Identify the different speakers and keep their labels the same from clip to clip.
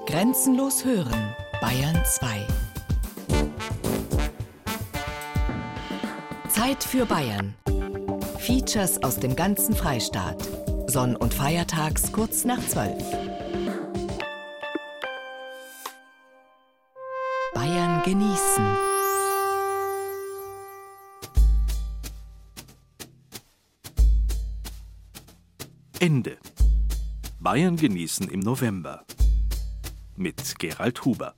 Speaker 1: Grenzenlos hören, Bayern 2. Zeit für Bayern. Features aus dem ganzen Freistaat. Sonn- und Feiertags kurz nach 12. Bayern genießen.
Speaker 2: Ende. Bayern genießen im November. Mit Gerald Huber.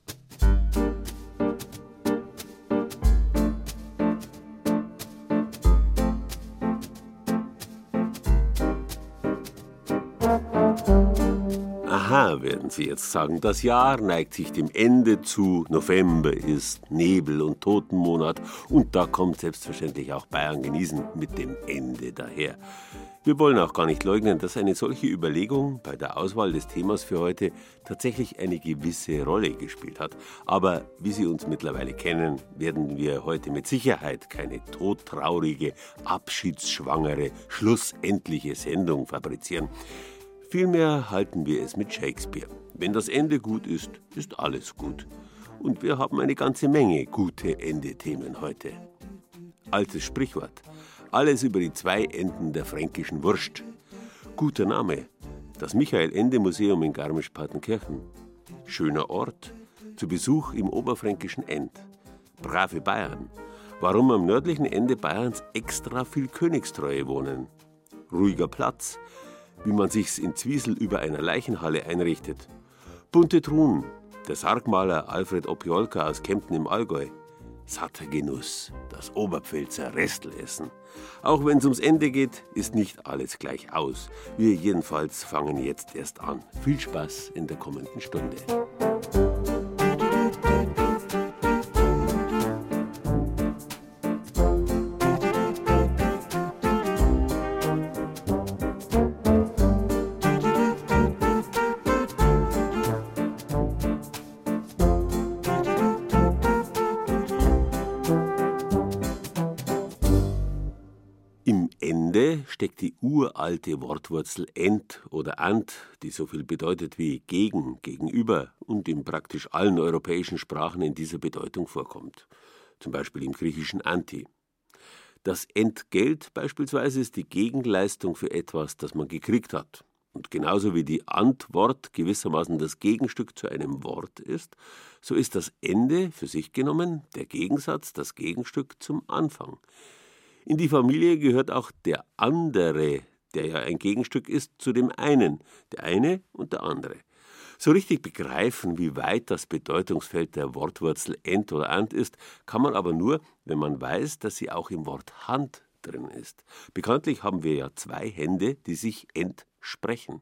Speaker 3: Aha, werden Sie jetzt sagen, das Jahr neigt sich dem Ende zu, November ist Nebel- und Totenmonat und da kommt selbstverständlich auch Bayern genießen mit dem Ende daher. Wir wollen auch gar nicht leugnen, dass eine solche Überlegung bei der Auswahl des Themas für heute tatsächlich eine gewisse Rolle gespielt hat. Aber wie Sie uns mittlerweile kennen, werden wir heute mit Sicherheit keine todtraurige, abschiedsschwangere, schlussendliche Sendung fabrizieren. Vielmehr halten wir es mit Shakespeare. Wenn das Ende gut ist, ist alles gut. Und wir haben eine ganze Menge gute Endethemen heute. Altes Sprichwort. Alles über die zwei Enden der fränkischen Wurst. Guter Name. Das Michael-Ende-Museum in Garmisch-Partenkirchen. Schöner Ort. Zu Besuch im oberfränkischen End. Brave Bayern. Warum am nördlichen Ende Bayerns extra viel Königstreue wohnen. Ruhiger Platz wie man sich's in Zwiesel über einer Leichenhalle einrichtet. Bunte Truhen, der Sargmaler Alfred Opiolka aus Kempten im Allgäu. Satter Genuss, das Oberpfälzer Restlessen. Auch wenn's ums Ende geht, ist nicht alles gleich aus. Wir jedenfalls fangen jetzt erst an. Viel Spaß in der kommenden Stunde. Steckt die uralte Wortwurzel ent oder ant, die so viel bedeutet wie gegen, gegenüber und in praktisch allen europäischen Sprachen in dieser Bedeutung vorkommt. Zum Beispiel im griechischen anti. Das Entgelt beispielsweise ist die Gegenleistung für etwas, das man gekriegt hat. Und genauso wie die Antwort gewissermaßen das Gegenstück zu einem Wort ist, so ist das Ende für sich genommen der Gegensatz, das Gegenstück zum Anfang. In die Familie gehört auch der andere, der ja ein Gegenstück ist zu dem einen, der eine und der andere. So richtig begreifen, wie weit das Bedeutungsfeld der Wortwurzel ent oder ant ist, kann man aber nur, wenn man weiß, dass sie auch im Wort Hand drin ist. Bekanntlich haben wir ja zwei Hände, die sich entsprechen.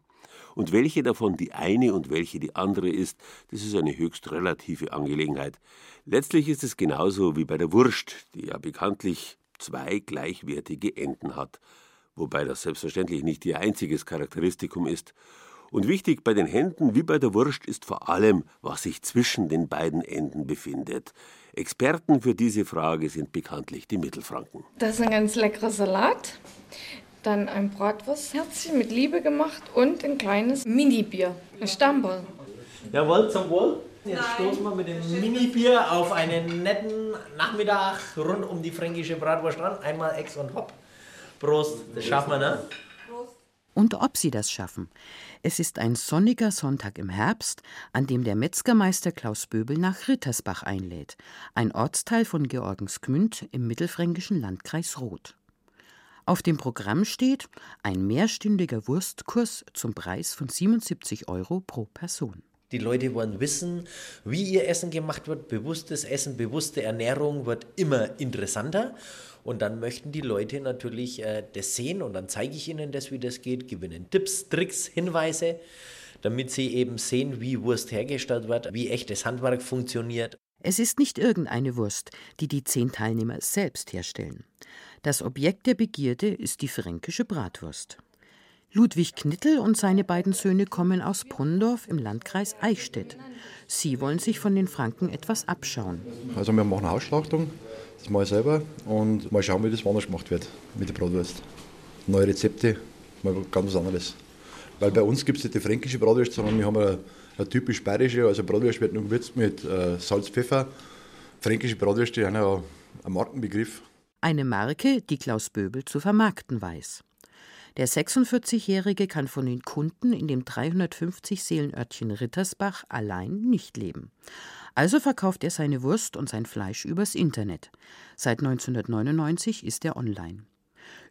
Speaker 3: Und welche davon die eine und welche die andere ist, das ist eine höchst relative Angelegenheit. Letztlich ist es genauso wie bei der Wurst, die ja bekanntlich zwei gleichwertige Enden hat, wobei das selbstverständlich nicht ihr einziges Charakteristikum ist. Und wichtig bei den Händen wie bei der Wurst ist vor allem, was sich zwischen den beiden Enden befindet. Experten für diese Frage sind bekanntlich die Mittelfranken.
Speaker 4: Das ist ein ganz leckerer Salat. Dann ein Bratwurstherzchen mit Liebe gemacht und ein kleines Mini-Bier, ein Stammball.
Speaker 5: Jawohl, zum Wohl. Jetzt stoßen wir mit dem Mini-Bier auf einen netten Nachmittag rund um die fränkische Bratwurst ran. Einmal Ex und Hopp. Prost, das schaffen wir, ne?
Speaker 6: Und ob sie das schaffen. Es ist ein sonniger Sonntag im Herbst, an dem der Metzgermeister Klaus Böbel nach Rittersbach einlädt, ein Ortsteil von Georgensgmünd im mittelfränkischen Landkreis Roth. Auf dem Programm steht ein mehrstündiger Wurstkurs zum Preis von 77 Euro pro Person.
Speaker 5: Die Leute wollen wissen, wie ihr Essen gemacht wird. Bewusstes Essen, bewusste Ernährung wird immer interessanter. Und dann möchten die Leute natürlich äh, das sehen und dann zeige ich ihnen das, wie das geht, gebe ihnen Tipps, Tricks, Hinweise, damit sie eben sehen, wie Wurst hergestellt wird, wie echtes Handwerk funktioniert.
Speaker 6: Es ist nicht irgendeine Wurst, die die zehn Teilnehmer selbst herstellen. Das Objekt der Begierde ist die fränkische Bratwurst. Ludwig Knittel und seine beiden Söhne kommen aus Pondorf im Landkreis Eichstätt. Sie wollen sich von den Franken etwas abschauen.
Speaker 7: Also wir machen Hausschlachtung, das mache ich selber und mal schauen, wie das woanders gemacht wird mit der Bratwurst. Neue Rezepte, mal ganz was anderes. Weil bei uns gibt es nicht die fränkische Bratwurst, sondern wir haben eine, Eine typisch bayerische, also Bratwurst wird noch gewürzt mit äh, Salz, Pfeffer. Fränkische Bratwürste haben ja ein Markenbegriff.
Speaker 6: Eine Marke, die Klaus Böbel zu vermarkten weiß. Der 46-Jährige kann von den Kunden in dem 350 Seelenörtchen Rittersbach allein nicht leben. Also verkauft er seine Wurst und sein Fleisch übers Internet. Seit 1999 ist er online.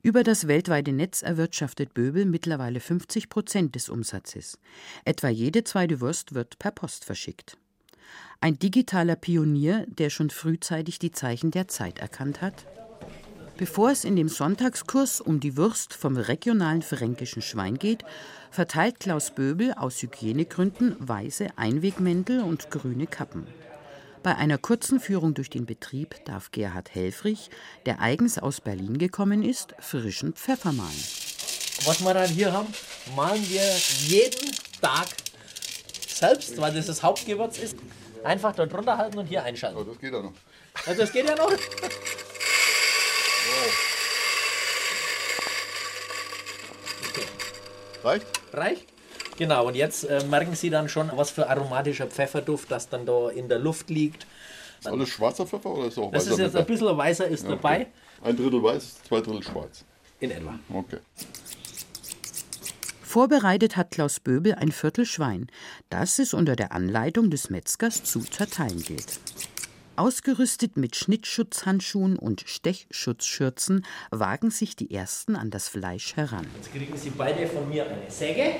Speaker 6: Über das weltweite Netz erwirtschaftet Böbel mittlerweile 50 Prozent des Umsatzes. Etwa jede zweite Wurst wird per Post verschickt. Ein digitaler Pionier, der schon frühzeitig die Zeichen der Zeit erkannt hat? Bevor es in dem Sonntagskurs um die Wurst vom regionalen fränkischen Schwein geht, verteilt Klaus Böbel aus Hygienegründen weiße Einwegmäntel und grüne Kappen. Bei einer kurzen Führung durch den Betrieb darf Gerhard Helfrich, der eigens aus Berlin gekommen ist, frischen Pfeffer malen.
Speaker 5: Was wir dann hier haben, malen wir jeden Tag selbst, weil das das Hauptgewürz ist. Einfach dort drunter halten und hier einschalten.
Speaker 8: Oh, das geht ja noch.
Speaker 5: Also das geht ja noch.
Speaker 8: Reicht?
Speaker 5: Reicht? Genau, und jetzt äh, merken Sie dann schon, was für aromatischer Pfefferduft das dann da in der Luft liegt.
Speaker 8: Ist alles schwarzer Pfeffer oder ist auch
Speaker 5: Das
Speaker 8: weißer
Speaker 5: ist jetzt ein bisschen weißer ist
Speaker 8: Ja,
Speaker 5: dabei.
Speaker 8: okay. Ein Drittel weiß, zwei Drittel schwarz.
Speaker 5: In etwa.
Speaker 8: Okay.
Speaker 6: Vorbereitet hat Klaus Böbel ein Viertel Schwein, das es unter der Anleitung des Metzgers zu zerteilen gilt. Ausgerüstet mit Schnittschutzhandschuhen und Stechschutzschürzen wagen sich die Ersten an das Fleisch heran.
Speaker 5: Jetzt kriegen Sie beide von mir eine Säge.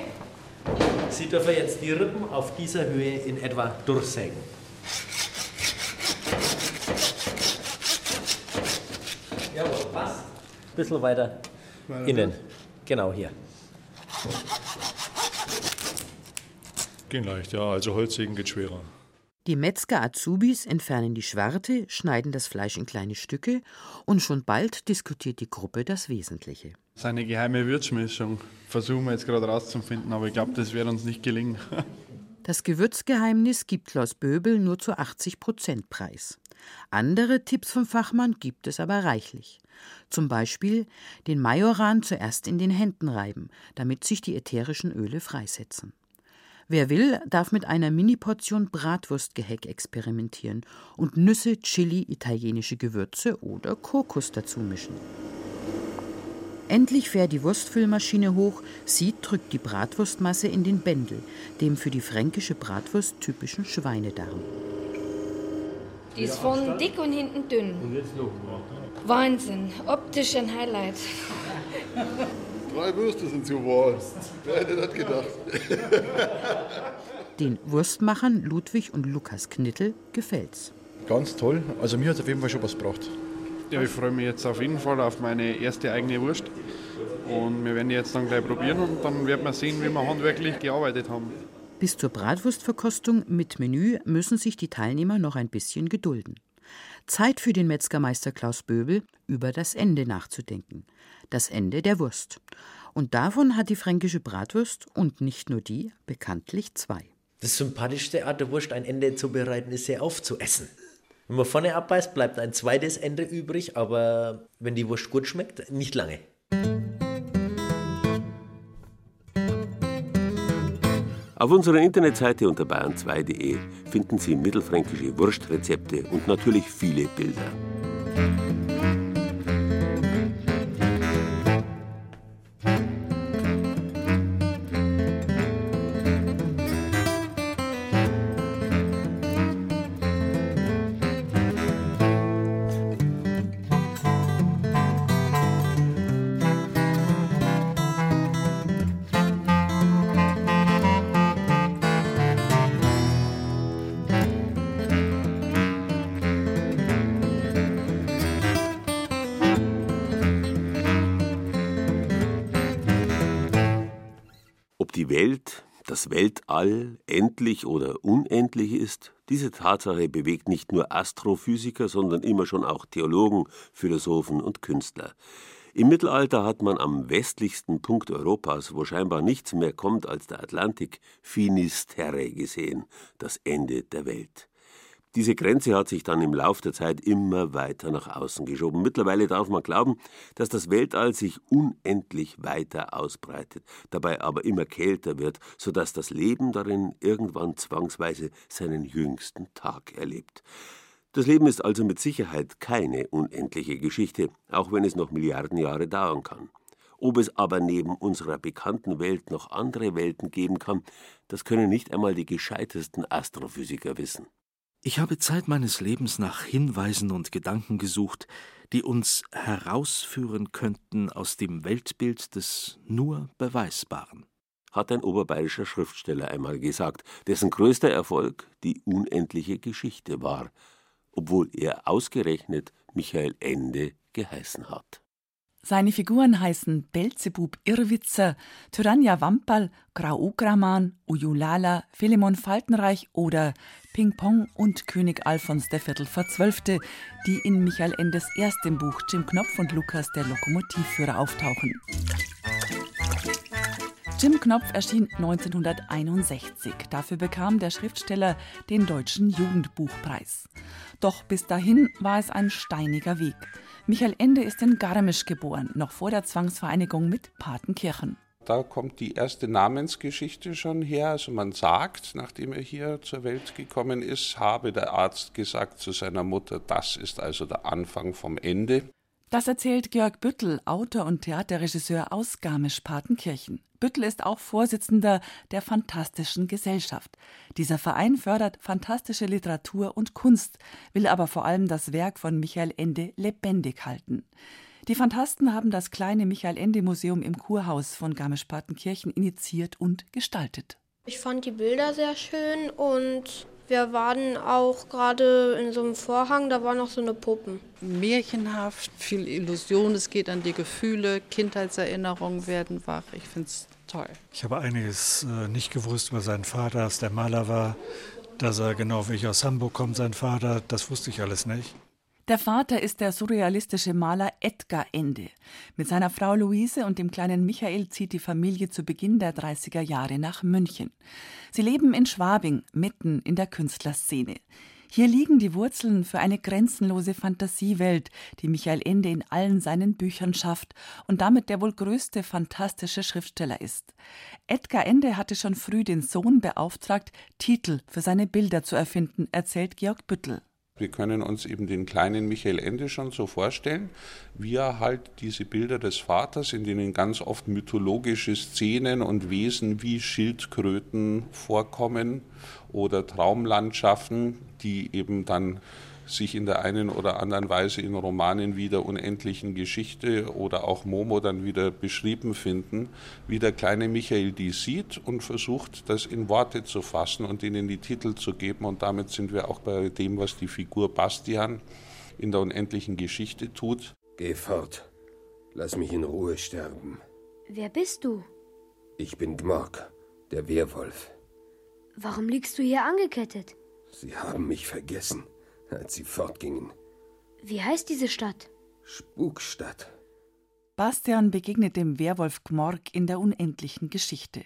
Speaker 5: Sie dürfen jetzt die Rippen auf dieser Höhe in etwa durchsägen. Jawohl, passt. Bisschen weiter innen. Genau hier.
Speaker 9: Ging leicht, ja. Also Holzsägen geht schwerer.
Speaker 6: Die Metzger-Azubis entfernen die Schwarte, schneiden das Fleisch in kleine Stücke und schon bald diskutiert die Gruppe das Wesentliche.
Speaker 9: Seine geheime Würzmischung versuchen wir jetzt gerade rauszufinden, aber ich glaube, das wird uns nicht gelingen.
Speaker 6: Das Gewürzgeheimnis gibt Klaus Böbel nur zu 80 Prozent preis. Andere Tipps vom Fachmann gibt es aber reichlich. Zum Beispiel den Majoran zuerst in den Händen reiben, damit sich die ätherischen Öle freisetzen. Wer will, darf mit einer Mini-Portion Bratwurstgeheck experimentieren und Nüsse, Chili, italienische Gewürze oder Kokos dazu mischen. Endlich fährt die Wurstfüllmaschine hoch, sie drückt die Bratwurstmasse in den Bändel, dem für die fränkische Bratwurst typischen Schweinedarm.
Speaker 4: Die ist vorne dick und hinten dünn. Wahnsinn, optisch ein Highlight.
Speaker 8: Drei Würste sind zu Wurst. Wer hätte das gedacht?
Speaker 6: Den Wurstmachern Ludwig und Lukas Knittel gefällt's.
Speaker 7: Ganz toll. Also mir hat es auf jeden Fall schon was gebracht.
Speaker 9: Ja, ich freue mich jetzt auf jeden Fall auf meine erste eigene Wurst. Und wir werden die jetzt dann gleich probieren und dann wird man sehen, wie wir handwerklich gearbeitet haben.
Speaker 6: Bis zur Bratwurstverkostung mit Menü müssen sich die Teilnehmer noch ein bisschen gedulden. Zeit für den Metzgermeister Klaus Böbel, über das Ende nachzudenken. Das Ende der Wurst. Und davon hat die fränkische Bratwurst, und nicht nur die, bekanntlich zwei.
Speaker 5: Das sympathischste Art der Wurst, ein Ende zu bereiten, ist sie aufzuessen. Wenn man vorne abbeißt, bleibt ein zweites Ende übrig, aber wenn die Wurst gut schmeckt, nicht lange.
Speaker 3: Auf unserer Internetseite unter bayern2.de finden Sie mittelfränkische Wurstrezepte und natürlich viele Bilder. Weltall, endlich oder unendlich ist, diese Tatsache bewegt nicht nur Astrophysiker, sondern immer schon auch Theologen, Philosophen und Künstler. Im Mittelalter hat man am westlichsten Punkt Europas, wo scheinbar nichts mehr kommt als der Atlantik, Finis Terrae gesehen, das Ende der Welt. Diese Grenze hat sich dann im Lauf der Zeit immer weiter nach außen geschoben. Mittlerweile darf man glauben, dass das Weltall sich unendlich weiter ausbreitet, dabei aber immer kälter wird, sodass das Leben darin irgendwann zwangsweise seinen jüngsten Tag erlebt. Das Leben ist also mit Sicherheit keine unendliche Geschichte, auch wenn es noch Milliarden Jahre dauern kann. Ob es aber neben unserer bekannten Welt noch andere Welten geben kann, das können nicht einmal die gescheitesten Astrophysiker wissen.
Speaker 2: Ich habe Zeit meines Lebens nach Hinweisen und Gedanken gesucht, die uns herausführen könnten aus dem Weltbild des nur Beweisbaren.
Speaker 3: Hat ein oberbayerischer Schriftsteller einmal gesagt, dessen größter Erfolg die unendliche Geschichte war, obwohl er ausgerechnet Michael Ende geheißen hat.
Speaker 10: Seine Figuren heißen Belzebub Irrwitzer, Tyrannia Wamperl, Grau Ugraman, Ujulala, Philemon Faltenreich oder Ping Pong und König Alfons IV. Verzwölfte, die in Michael Endes erstem Buch Jim Knopf und Lukas der Lokomotivführer auftauchen. Jim Knopf erschien 1961. Dafür bekam der Schriftsteller den Deutschen Jugendbuchpreis. Doch bis dahin war es ein steiniger Weg. Michael Ende ist in Garmisch geboren, noch vor der Zwangsvereinigung mit Patenkirchen.
Speaker 11: Da kommt die erste Namensgeschichte schon her. Also man sagt, nachdem er hier zur Welt gekommen ist, habe der Arzt gesagt zu seiner Mutter, das ist also der Anfang vom Ende.
Speaker 10: Das erzählt Georg Büttel, Autor und Theaterregisseur aus Garmisch-Partenkirchen. Büttel ist auch Vorsitzender der Fantastischen Gesellschaft. Dieser Verein fördert fantastische Literatur und Kunst, will aber vor allem das Werk von Michael Ende lebendig halten. Die Fantasten haben das kleine Michael Ende Museum im Kurhaus von Garmisch-Partenkirchen initiiert und gestaltet.
Speaker 12: Ich fand die Bilder sehr schön und wir waren auch gerade in so einem Vorhang, da war noch so eine Puppen.
Speaker 13: Märchenhaft, viel Illusion, es geht an die Gefühle, Kindheitserinnerungen werden wach. Ich finde es toll.
Speaker 14: Ich habe einiges äh, nicht gewusst über seinen Vater, dass der Maler war, dass er genau wie ich aus Hamburg kommt, sein Vater, das wusste ich alles nicht.
Speaker 10: Der Vater ist der surrealistische Maler Edgar Ende. Mit seiner Frau Luise und dem kleinen Michael zieht die Familie zu Beginn der 30er Jahre nach München. Sie leben in Schwabing, mitten in der Künstlerszene. Hier liegen die Wurzeln für eine grenzenlose Fantasiewelt, die Michael Ende in allen seinen Büchern schafft und damit der wohl größte fantastische Schriftsteller ist. Edgar Ende hatte schon früh den Sohn beauftragt, Titel für seine Bilder zu erfinden, erzählt Georg Büttel.
Speaker 11: Wir können uns eben den kleinen Michael Ende schon so vorstellen, wie er halt diese Bilder des Vaters, in denen ganz oft mythologische Szenen und Wesen wie Schildkröten vorkommen oder Traumlandschaften, die eben dann sich in der einen oder anderen Weise in Romanen wie der unendlichen Geschichte oder auch Momo dann wieder beschrieben finden, wie der kleine Michael die sieht und versucht, das in Worte zu fassen und ihnen die Titel zu geben. Und damit sind wir auch bei dem, was die Figur Bastian in der unendlichen Geschichte tut.
Speaker 15: Geh fort. Lass mich in Ruhe sterben.
Speaker 16: Wer bist du?
Speaker 15: Ich bin Gmorg, der Werwolf.
Speaker 16: Warum liegst du hier angekettet?
Speaker 15: Sie haben mich vergessen als sie fortgingen.
Speaker 16: Wie heißt diese Stadt?
Speaker 15: Spukstadt.
Speaker 10: Bastian begegnet dem Werwolf Gmorg in der unendlichen Geschichte.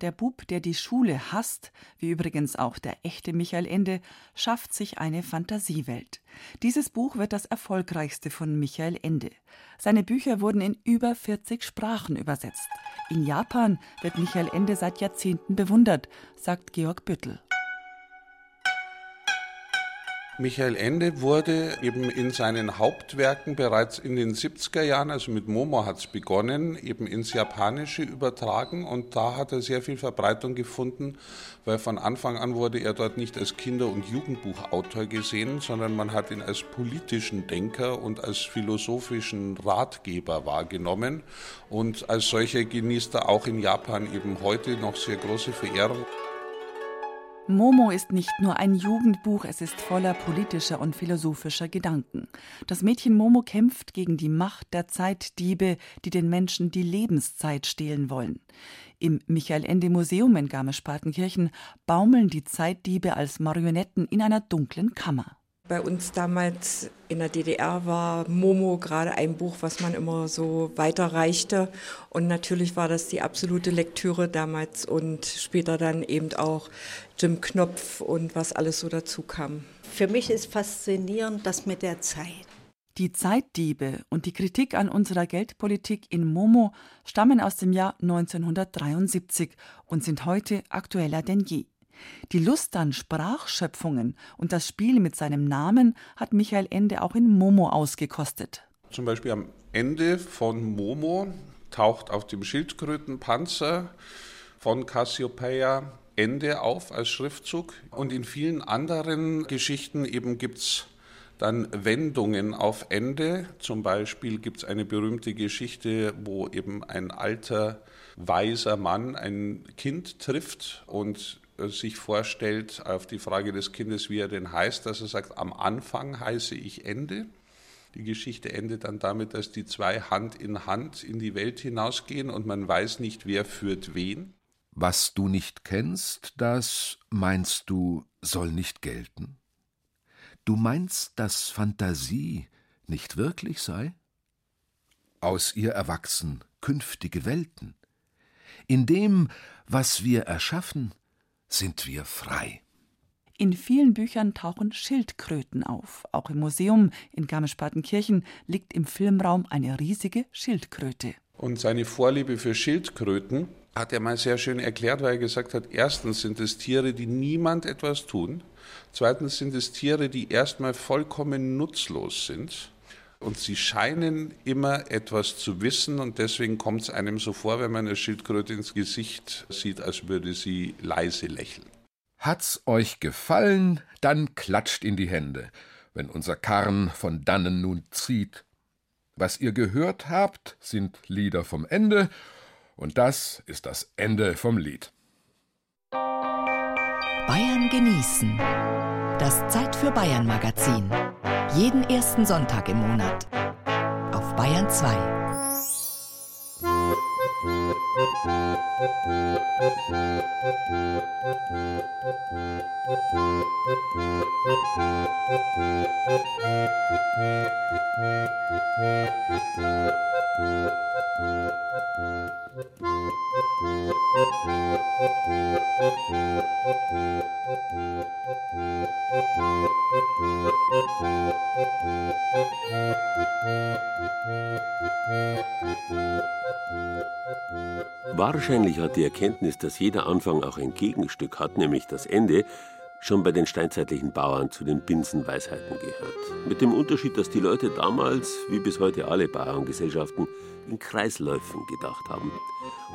Speaker 10: Der Bub, der die Schule hasst, wie übrigens auch der echte Michael Ende, schafft sich eine Fantasiewelt. Dieses Buch wird das erfolgreichste von Michael Ende. Seine Bücher wurden in über 40 Sprachen übersetzt. In Japan wird Michael Ende seit Jahrzehnten bewundert, sagt Georg Büttel.
Speaker 11: Michael Ende wurde eben in seinen Hauptwerken bereits in den 70er Jahren, also mit Momo hat es begonnen, eben ins Japanische übertragen und da hat er sehr viel Verbreitung gefunden, weil von Anfang an wurde er dort nicht als Kinder- und Jugendbuchautor gesehen, sondern man hat ihn als politischen Denker und als philosophischen Ratgeber wahrgenommen und als solcher genießt er auch in Japan eben heute noch sehr große Verehrung.
Speaker 10: Momo ist nicht nur ein Jugendbuch, es ist voller politischer und philosophischer Gedanken. Das Mädchen Momo kämpft gegen die Macht der Zeitdiebe, die den Menschen die Lebenszeit stehlen wollen. Im Michael Ende Museum in Garmisch-Partenkirchen baumeln die Zeitdiebe als Marionetten in einer dunklen Kammer.
Speaker 17: Bei uns damals in der DDR war Momo gerade ein Buch, was man immer so weiterreichte. Und natürlich war das die absolute Lektüre damals und später dann eben auch Jim Knopf und was alles so dazu kam.
Speaker 18: Für mich ist faszinierend das mit der Zeit.
Speaker 10: Die Zeitdiebe und die Kritik an unserer Geldpolitik in Momo stammen aus dem Jahr 1973 und sind heute aktueller denn je. Die Lust an Sprachschöpfungen und das Spiel mit seinem Namen hat Michael Ende auch in Momo ausgekostet.
Speaker 11: Zum Beispiel am Ende von Momo taucht auf dem Schildkrötenpanzer von Cassiopeia Ende auf als Schriftzug. Und in vielen anderen Geschichten eben gibt es dann Wendungen auf Ende. Zum Beispiel gibt es eine berühmte Geschichte, wo eben ein alter, weiser Mann ein Kind trifft und sich vorstellt auf die Frage des Kindes, wie er denn heißt, dass er sagt, am Anfang heiße ich Ende. Die Geschichte endet dann damit, dass die zwei Hand in Hand in die Welt hinausgehen und man weiß nicht, wer führt wen.
Speaker 19: Was du nicht kennst, das, meinst du, soll nicht gelten? Du meinst, dass Fantasie nicht wirklich sei? Aus ihr erwachsen künftige Welten. In dem, was wir erschaffen, sind wir frei.
Speaker 10: In vielen Büchern tauchen Schildkröten auf. Auch im Museum in Garmisch-Partenkirchen liegt im Filmraum eine riesige Schildkröte.
Speaker 11: Und seine Vorliebe für Schildkröten hat er mal sehr schön erklärt, weil er gesagt hat, erstens sind es Tiere, die niemand etwas tun. Zweitens sind es Tiere, die erstmal vollkommen nutzlos sind. Und sie scheinen immer etwas zu wissen und deswegen kommt es einem so vor, wenn man eine Schildkröte ins Gesicht sieht, als würde sie leise lächeln.
Speaker 19: Hat's euch gefallen, dann klatscht in die Hände, wenn unser Karren von dannen nun zieht. Was ihr gehört habt, sind Lieder vom Ende, und das ist das Ende vom Lied.
Speaker 1: Bayern genießen. Das Zeit für Bayern Magazin. Jeden ersten Sonntag im Monat. Auf Bayern 2.
Speaker 3: Wahrscheinlich hat die Erkenntnis, dass jeder Anfang auch ein Gegenstück hat, nämlich das Ende, schon bei den steinzeitlichen Bauern zu den Binsenweisheiten gehört. Mit dem Unterschied, dass die Leute damals, wie bis heute alle Bauerngesellschaften, in Kreisläufen gedacht haben.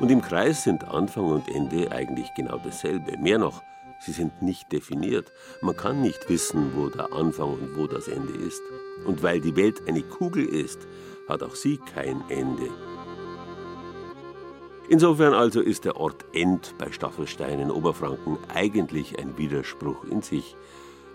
Speaker 3: Und im Kreis sind Anfang und Ende eigentlich genau dasselbe. Mehr noch, sie sind nicht definiert. Man kann nicht wissen, wo der Anfang und wo das Ende ist. Und weil die Welt eine Kugel ist, hat auch sie kein Ende. Insofern also ist der Ort End bei Staffelstein in Oberfranken eigentlich ein Widerspruch in sich.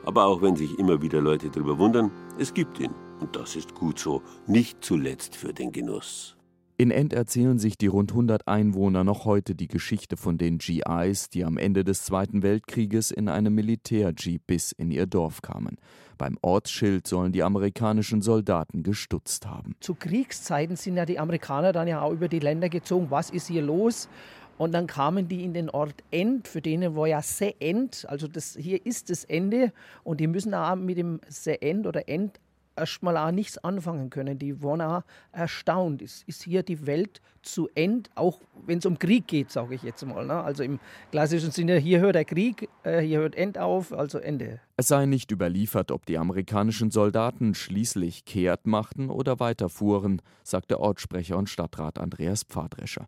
Speaker 3: Aber auch wenn sich immer wieder Leute darüber wundern, es gibt ihn. Und das ist gut so, nicht zuletzt für den Genuss.
Speaker 20: In End erzählen sich die rund 100 Einwohner noch heute die Geschichte von den GIs, die am Ende des Zweiten Weltkrieges in einem Militär-Jeep bis in ihr Dorf kamen. Beim Ortsschild sollen die amerikanischen Soldaten gestutzt haben.
Speaker 21: Zu Kriegszeiten sind ja die Amerikaner dann ja auch über die Länder gezogen. Was ist hier los? Und dann kamen die in den Ort End, für denen war ja Se-End, also das, hier ist das Ende. Und die müssen auch mit dem Se-End oder End erstmal auch nichts anfangen können. Die waren auch erstaunt. Ist, ist hier die Welt zu End, auch wenn es um Krieg geht, sage ich jetzt mal. Ne? Also im klassischen Sinne, hier hört der Krieg, äh, hier hört End auf, also Ende.
Speaker 20: Es sei nicht überliefert, ob die amerikanischen Soldaten schließlich kehrt machten oder weiterfuhren, sagt der Ortssprecher und Stadtrat Andreas Pfadrescher.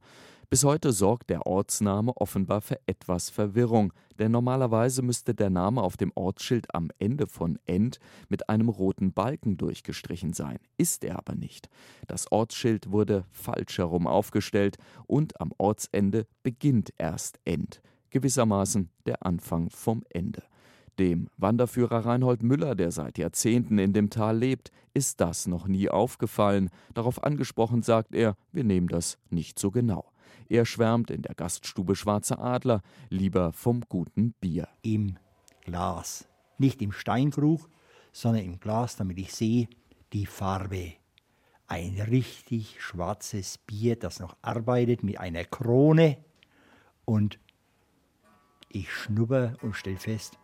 Speaker 20: Bis heute sorgt der Ortsname offenbar für etwas Verwirrung, denn normalerweise müsste der Name auf dem Ortsschild am Ende von End mit einem roten Balken durchgestrichen sein. Ist er aber nicht. Das Ortsschild wurde falsch herum aufgestellt und am Ortsende beginnt erst End. Gewissermaßen der Anfang vom Ende. Dem Wanderführer Reinhold Müller, der seit Jahrzehnten in dem Tal lebt, ist das noch nie aufgefallen. Darauf angesprochen sagt er, wir nehmen das nicht so genau. Er schwärmt in der Gaststube Schwarzer Adler lieber vom guten Bier.
Speaker 22: Im Glas. Nicht im Steinkrug, sondern im Glas, damit ich sehe die Farbe. Ein richtig schwarzes Bier, das noch arbeitet mit einer Krone und Ich schnubber und stell fest,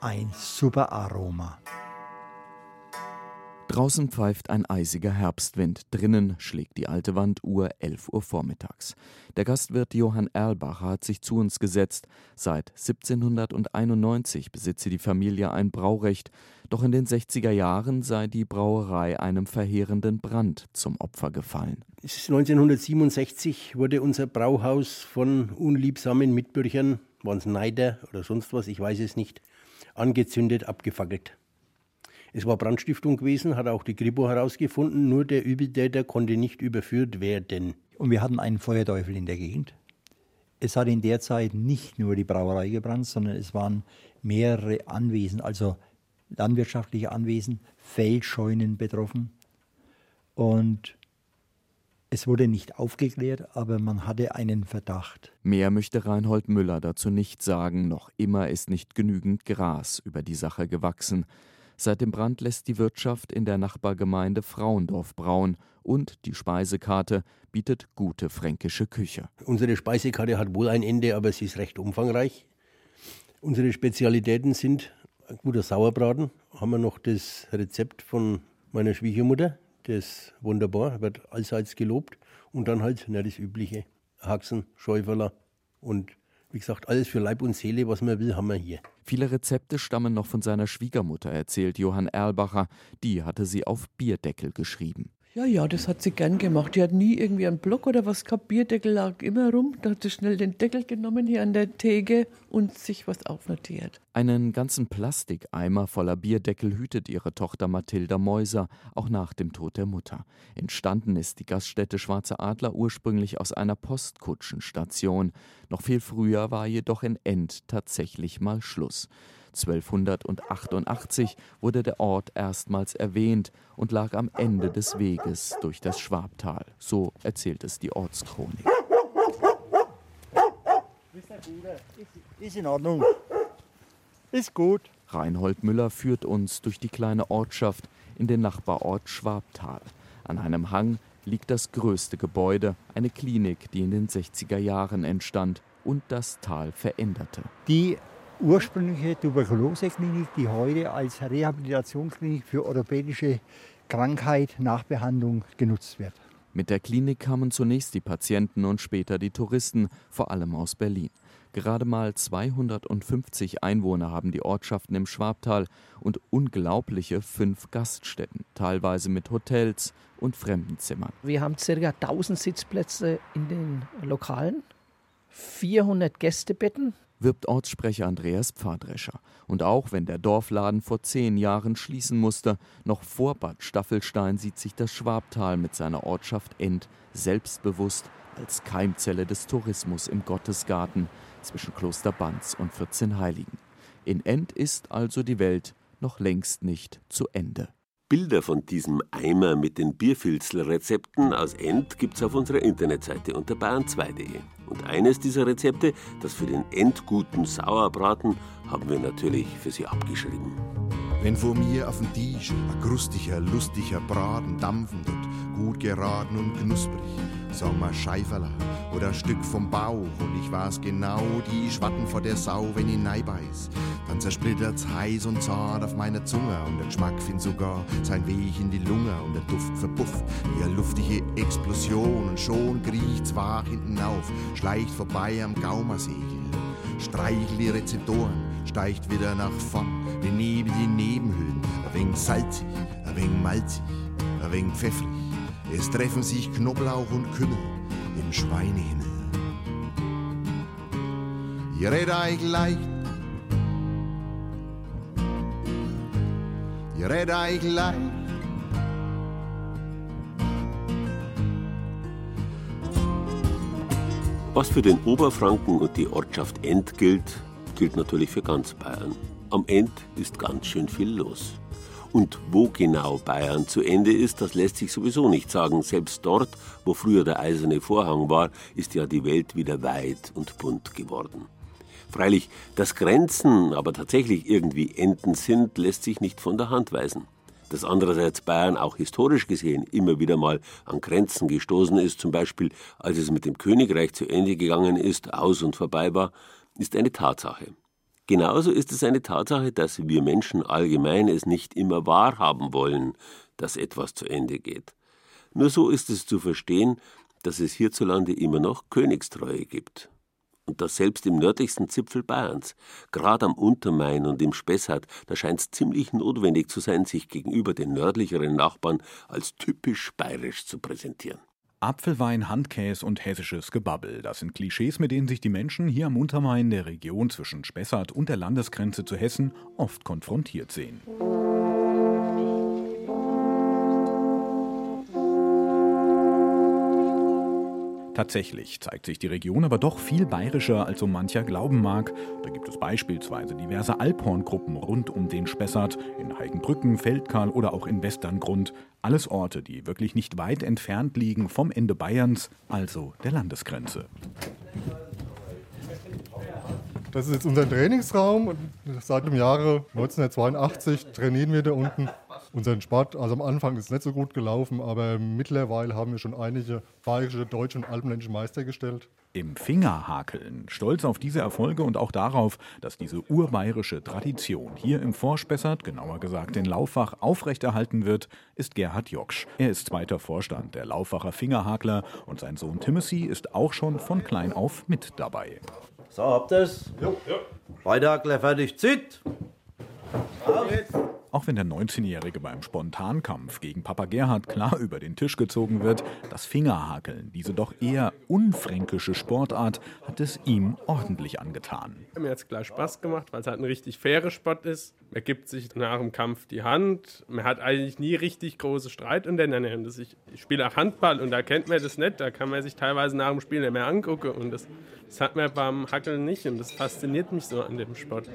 Speaker 22: ein super Aroma.
Speaker 20: Draußen pfeift ein eisiger Herbstwind, drinnen schlägt die alte Wanduhr 11 Uhr vormittags. Der Gastwirt Johann Erlbacher hat sich zu uns gesetzt. Seit 1791 besitze die Familie ein Braurecht, doch in den 60er Jahren sei die Brauerei einem verheerenden Brand zum Opfer gefallen.
Speaker 23: 1967 wurde unser Brauhaus von unliebsamen Mitbürgern, waren es Neider oder sonst was, ich weiß es nicht, angezündet, abgefackelt. Es war Brandstiftung gewesen, hat auch die Kripo herausgefunden, nur der Übeltäter konnte nicht überführt werden.
Speaker 22: Und wir hatten einen Feuerteufel in der Gegend. Es hat in der Zeit nicht nur die Brauerei gebrannt, sondern es waren mehrere Anwesen, also landwirtschaftliche Anwesen, Feldscheunen betroffen. Und es wurde nicht aufgeklärt, aber man hatte einen Verdacht.
Speaker 20: Mehr möchte Reinhold Müller dazu nicht sagen, noch immer ist nicht genügend Gras über die Sache gewachsen. Seit dem Brand lässt die Wirtschaft in der Nachbargemeinde Frauendorf brauen und die Speisekarte bietet gute fränkische Küche.
Speaker 23: Unsere Speisekarte hat wohl ein Ende, aber sie ist recht umfangreich. Unsere Spezialitäten sind ein guter Sauerbraten. Haben wir noch das Rezept von meiner Schwiegermutter. Das ist wunderbar, wird allseits gelobt. Und dann halt na, das übliche Haxen, Schäuferler und wie gesagt, alles für Leib und Seele, was man will, haben wir hier.
Speaker 20: Viele Rezepte stammen noch von seiner Schwiegermutter, erzählt Johann Erlbacher. Die hatte sie auf Bierdeckel geschrieben.
Speaker 21: Ja, ja, das hat sie gern gemacht. Die hat nie irgendwie einen Block oder was gehabt. Bierdeckel lag immer rum. Da hat sie schnell den Deckel genommen hier an der Theke und sich was aufnotiert.
Speaker 20: Einen ganzen Plastikeimer voller Bierdeckel hütet ihre Tochter Mathilda Meuser, auch nach dem Tod der Mutter. Entstanden ist die Gaststätte Schwarze Adler ursprünglich aus einer Postkutschenstation. Noch viel früher war jedoch in End tatsächlich mal Schluss. 1288 wurde der Ort erstmals erwähnt und lag am Ende des Weges durch das Schwabtal. So erzählt es die Ortschronik.
Speaker 22: Ist in Ordnung. Ist gut.
Speaker 20: Reinhold Müller führt uns durch die kleine Ortschaft in den Nachbarort Schwabtal. An einem Hang liegt das größte Gebäude, eine Klinik, die in den 60er Jahren entstand und das Tal veränderte.
Speaker 22: Die ursprüngliche Tuberkuloseklinik, die heute als Rehabilitationsklinik für orthopädische Krankheit Nachbehandlung genutzt wird.
Speaker 20: Mit der Klinik kamen zunächst die Patienten und später die Touristen, vor allem aus Berlin. Gerade mal 250 Einwohner haben die Ortschaften im Schwabtal und unglaubliche fünf Gaststätten, teilweise mit Hotels und Fremdenzimmern.
Speaker 21: Wir haben ca. 1000 Sitzplätze in den Lokalen, 400 Gästebetten,
Speaker 20: wirbt Ortssprecher Andreas Pfadrescher. Und auch wenn der Dorfladen vor zehn Jahren schließen musste, noch vor Bad Staffelstein sieht sich das Schwabtal mit seiner Ortschaft End selbstbewusst als Keimzelle des Tourismus im Gottesgarten zwischen Kloster Banz und 14 Heiligen. In End ist also die Welt noch längst nicht zu Ende.
Speaker 3: Bilder von diesem Eimer mit den Bierfilzl-Rezepten aus End gibt's auf unserer Internetseite unter bayern2.de. Und eines dieser Rezepte, das für den endguten Sauerbraten, haben wir natürlich für Sie abgeschrieben.
Speaker 24: Wenn vor mir auf dem Tisch ein krustiger, lustiger Braten dampfend und gut geraten und knusprig, sagen wir Scheiferler oder Stück vom Bauch und ich weiß genau, die schwatten vor der Sau, wenn ich neibeiß. Dann zersplittert's heiß und zart auf meiner Zunge. Und der Geschmack findet sogar sein Weg in die Lunge. Und der Duft verpufft wie eine luftige Explosion. Und schon kriecht's wach hinten auf, schleicht vorbei am Gaumersegel, streichelt die Rezeptoren, steigt wieder nach vorn, den Nebel die Nebenhöhlen, ein wenig salzig, ein wenig malzig, ein wenig pfeffrig. Es treffen sich Knoblauch und Kümmel im Schweinehimmel. Ihr redet leicht, ihr redet leicht.
Speaker 3: Was für den Oberfranken und die Ortschaft End gilt, gilt natürlich für ganz Bayern. Am End ist ganz schön viel los. Und wo genau Bayern zu Ende ist, das lässt sich sowieso nicht sagen. Selbst dort, wo früher der eiserne Vorhang war, ist ja die Welt wieder weit und bunt geworden. Freilich, dass Grenzen aber tatsächlich irgendwie Enden sind, lässt sich nicht von der Hand weisen. Dass andererseits Bayern auch historisch gesehen immer wieder mal an Grenzen gestoßen ist, zum Beispiel als es mit dem Königreich zu Ende gegangen ist, aus und vorbei war, ist eine Tatsache. Genauso ist es eine Tatsache, dass wir Menschen allgemein es nicht immer wahrhaben wollen, dass etwas zu Ende geht. Nur so ist es zu verstehen, dass es hierzulande immer noch Königstreue gibt. Und das selbst im nördlichsten Zipfel Bayerns, gerade am Untermain und im Spessart, da scheint es ziemlich notwendig zu sein, sich gegenüber den nördlicheren Nachbarn als typisch bayerisch zu präsentieren.
Speaker 25: Apfelwein, Handkäse und hessisches Gebabbel. Das sind Klischees, mit denen sich die Menschen hier am Untermain, der Region zwischen Spessart und der Landesgrenze zu Hessen, oft konfrontiert sehen. Tatsächlich zeigt sich die Region aber doch viel bayerischer, als so mancher glauben mag. Da gibt es beispielsweise diverse Alphorngruppen rund um den Spessart, in Heigenbrücken, Feldkarl oder auch in Westerngrund. Alles Orte, die wirklich nicht weit entfernt liegen vom Ende Bayerns, also der Landesgrenze.
Speaker 26: Das ist jetzt unser Trainingsraum. Seit dem Jahre 1982 trainieren wir da unten unseren Sport. Also am Anfang ist es nicht so gut gelaufen, aber mittlerweile haben wir schon einige bayerische, deutsche und alpenländische Meister gestellt.
Speaker 25: Im Fingerhakeln, stolz auf diese Erfolge und auch darauf, dass diese urbayerische Tradition hier im Vorspessart, genauer gesagt in Laufach, aufrechterhalten wird, ist Gerhard Joksch. Er ist zweiter Vorstand der Lauffacher Fingerhakler und sein Sohn Timothy ist auch schon von klein auf mit dabei.
Speaker 21: So, habt ihr's? Ja. ja. Beide fertig, zit!
Speaker 25: Auf jetzt! Auch wenn der 19-Jährige beim Spontankampf gegen Papa Gerhard klar über den Tisch gezogen wird, das Fingerhakeln, diese doch eher unfränkische Sportart, hat es ihm ordentlich angetan.
Speaker 27: Mir hat es gleich Spaß gemacht, weil es halt ein richtig fairer Sport ist. Man gibt sich nach dem Kampf die Hand. Man hat eigentlich nie richtig große Streit untereinander. Ich, ich spiele auch Handball und da kennt man das nicht. Da kann man sich teilweise nach dem Spiel nicht mehr angucken. Und das, das hat man beim Hackeln nicht. Und das fasziniert mich so an dem Sport.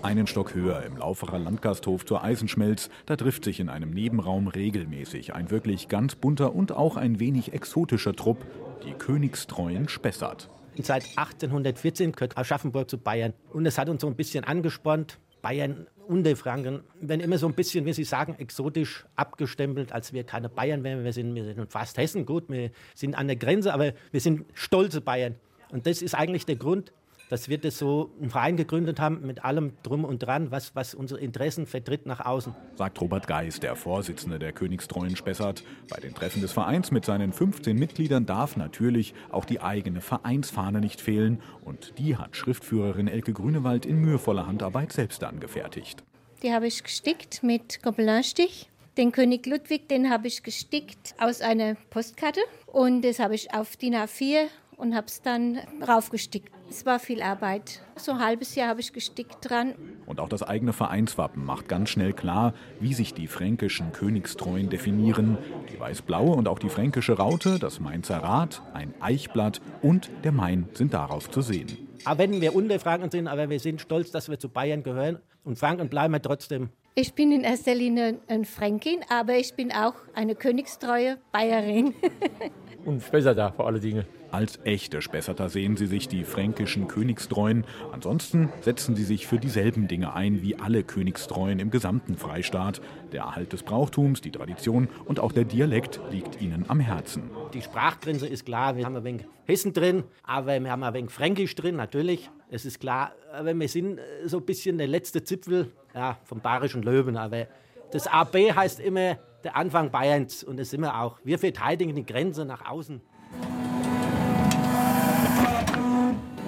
Speaker 25: Einen Stock höher im Lauferer Landgasthof zur Eisenschmelz, da trifft sich in einem Nebenraum regelmäßig ein wirklich ganz bunter und auch ein wenig exotischer Trupp, die Königstreuen Spessart.
Speaker 28: Seit 1814 gehört Aschaffenburg zu Bayern und es hat uns so ein bisschen angespornt, Bayern und die Franken werden immer so ein bisschen, wie Sie sagen, exotisch abgestempelt, als wir keine Bayern wären. Wir sind, wir sind fast Hessen, gut, wir sind an der Grenze, aber wir sind stolze Bayern. Und das ist eigentlich der Grund, dass wir das so einen Verein gegründet haben mit allem drum und dran, was, was unsere Interessen vertritt nach außen.
Speaker 25: Sagt Robert Geis, der Vorsitzende der Königstreuen Spessart. Bei den Treffen des Vereins mit seinen 15 Mitgliedern darf natürlich auch die eigene Vereinsfahne nicht fehlen. Und die hat Schriftführerin Elke Grünewald in mühevoller Handarbeit selbst angefertigt.
Speaker 29: Die habe ich gestickt mit Gobelinstich. Den König Ludwig, den habe ich gestickt aus einer Postkarte und das habe ich auf DIN A4 und habe es dann raufgestickt. Es war viel Arbeit. So ein halbes Jahr habe ich gestickt dran.
Speaker 25: Und auch das eigene Vereinswappen macht ganz schnell klar, wie sich die fränkischen Königstreuen definieren. Die weiß-blaue und auch die fränkische Raute, das Mainzer Rad, ein Eichblatt und der Main sind darauf zu sehen.
Speaker 28: Aber wenn wir Unterfranken sind, aber wir sind stolz, dass wir zu Bayern gehören. Und Franken bleiben wir trotzdem.
Speaker 29: Ich bin in erster Linie ein Fränkin, aber ich bin auch eine königstreue Bayerin.
Speaker 30: und Spessart da vor allen Dingen.
Speaker 25: Als echte Spessarter sehen sie sich die fränkischen Königstreuen. Ansonsten setzen sie sich für dieselben Dinge ein wie alle Königstreuen im gesamten Freistaat. Der Erhalt des Brauchtums, die Tradition und auch der Dialekt liegt ihnen am Herzen.
Speaker 28: Die Sprachgrenze ist klar. Wir haben ein wenig Hessen drin, aber wir haben ein wenig Fränkisch drin, natürlich. Es ist klar, aber wir sind so ein bisschen der letzte Zipfel ja, vom bayerischen Löwen. Aber das AB heißt immer der Anfang Bayerns und das sind wir auch. Wir verteidigen die Grenze nach außen.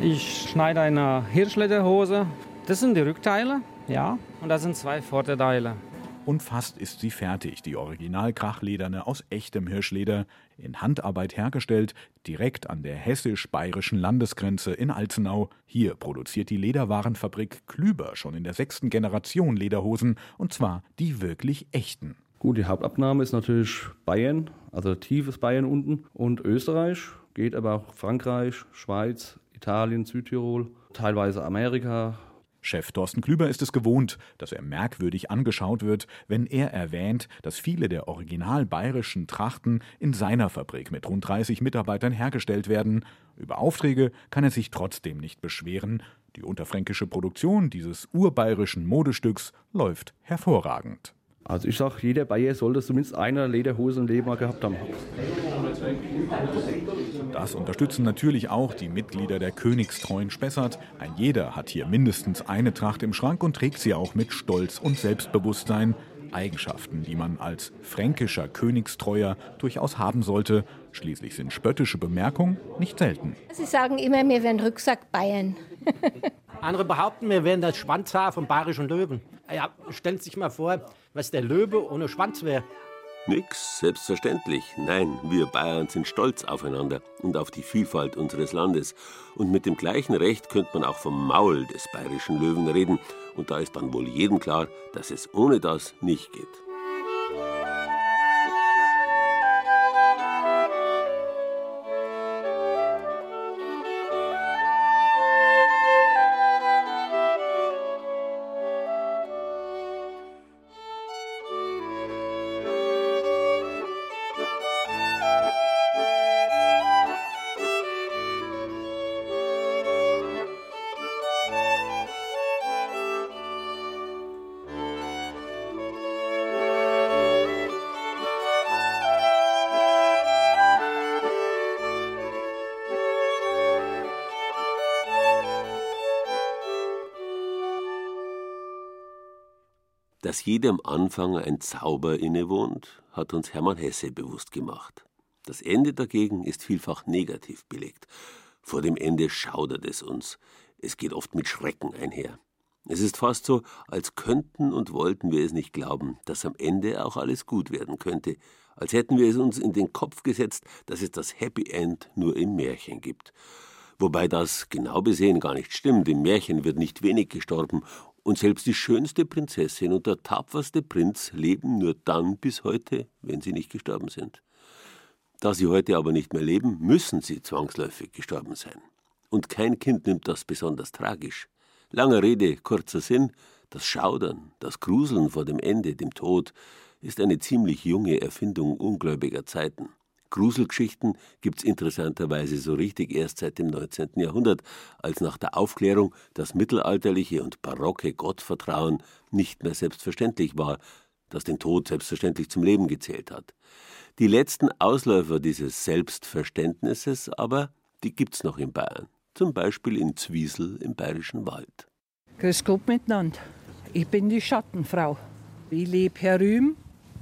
Speaker 31: Ich schneide eine Hirschlederhose. Das sind die Rückteile, ja, und das sind zwei Vorderteile.
Speaker 25: Und fast ist sie fertig, die Original-Krachlederne aus echtem Hirschleder, in Handarbeit hergestellt, direkt an der hessisch-bayerischen Landesgrenze in Alzenau. Hier produziert die Lederwarenfabrik Klüber schon in der sechsten Generation Lederhosen, und zwar die wirklich echten.
Speaker 31: Gut, die Hauptabnahme ist natürlich Bayern, also tiefes Bayern unten und Österreich, geht aber auch Frankreich, Schweiz, Italien, Südtirol, teilweise Amerika.
Speaker 25: Chef Thorsten Klüber ist es gewohnt, dass er merkwürdig angeschaut wird, wenn er erwähnt, dass viele der original bayerischen Trachten in seiner Fabrik mit rund 30 Mitarbeitern hergestellt werden. Über Aufträge kann er sich trotzdem nicht beschweren. Die unterfränkische Produktion dieses urbayerischen Modestücks läuft hervorragend.
Speaker 26: Also ich sage, jeder Bayer sollte zumindest eine Lederhose Leben mal gehabt haben.
Speaker 25: Das unterstützen natürlich auch die Mitglieder der Königstreuen Spessart. Ein jeder hat hier mindestens eine Tracht im Schrank und trägt sie auch mit Stolz und Selbstbewusstsein. Eigenschaften, die man als fränkischer Königstreuer durchaus haben sollte. Schließlich sind spöttische Bemerkungen nicht selten.
Speaker 29: Sie sagen immer, wir wären Rucksack Bayern.
Speaker 32: Andere behaupten, wir wären das Schwanzhaar vom bayerischen Löwen. Ja, stellt sich mal vor, was der Löwe ohne Schwanz wäre.
Speaker 3: Nix, selbstverständlich. Nein, wir Bayern sind stolz aufeinander und auf die Vielfalt unseres Landes. Und mit dem gleichen Recht könnte man auch vom Maul des bayerischen Löwen reden. Und da ist dann wohl jedem klar, dass es ohne das nicht geht. Dass jedem Anfang ein Zauber innewohnt, hat uns Hermann Hesse bewusst gemacht. Das Ende dagegen ist vielfach negativ belegt. Vor dem Ende schaudert es uns. Es geht oft mit Schrecken einher. Es ist fast so, als könnten und wollten wir es nicht glauben, dass am Ende auch alles gut werden könnte, als hätten wir es uns in den Kopf gesetzt, dass es das Happy End nur im Märchen gibt. Wobei das genau besehen gar nicht stimmt. Im Märchen wird nicht wenig gestorben und selbst die schönste Prinzessin und der tapferste Prinz leben nur dann bis heute, wenn sie nicht gestorben sind. Da sie heute aber nicht mehr leben, müssen sie zwangsläufig gestorben sein. Und kein Kind nimmt das besonders tragisch. Langer Rede, kurzer Sinn, das Schaudern, das Gruseln vor dem Ende, dem Tod, ist eine ziemlich junge Erfindung ungläubiger Zeiten. Gruselgeschichten gibt's interessanterweise so richtig erst seit dem 19. Jahrhundert, als nach der Aufklärung das mittelalterliche und barocke Gottvertrauen nicht mehr selbstverständlich war, das den Tod selbstverständlich zum Leben gezählt hat. Die letzten Ausläufer dieses Selbstverständnisses aber, die gibt's noch in Bayern, zum Beispiel in Zwiesel im Bayerischen Wald.
Speaker 33: Grüß Gott miteinander. Ich bin die Schattenfrau. Ich lebe herüben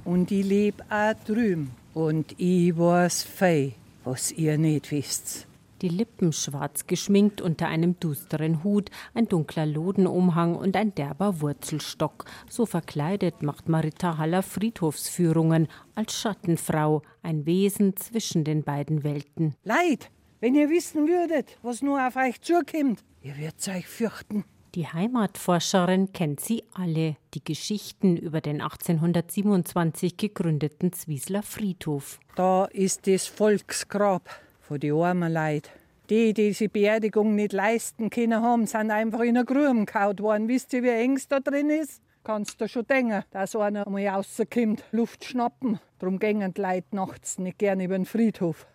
Speaker 33: und ich lebe auch drüben. Und ich weiß fei, was ihr nicht wisst.
Speaker 34: Die Lippen schwarz geschminkt unter einem dusteren Hut, ein dunkler Lodenumhang und ein derber Wurzelstock. So verkleidet macht Marita Haller Friedhofsführungen als Schattenfrau, ein Wesen zwischen den beiden Welten.
Speaker 33: Leid, wenn ihr wissen würdet, was nur auf euch zukommt, ihr würdet euch fürchten.
Speaker 34: Die Heimatforscherin kennt sie alle, die Geschichten über den 1827 gegründeten Zwiesler Friedhof.
Speaker 33: Da ist das Volksgrab von die armen Leid. Die, die die Beerdigung nicht leisten können haben, sind einfach in eine Gruben gehauen worden. Wisst ihr, wie eng es da drin ist? Kannst du schon denken, dass einer mal rauskommt, Luft schnappen. Darum gehen die Leute nachts nicht gern über den Friedhof.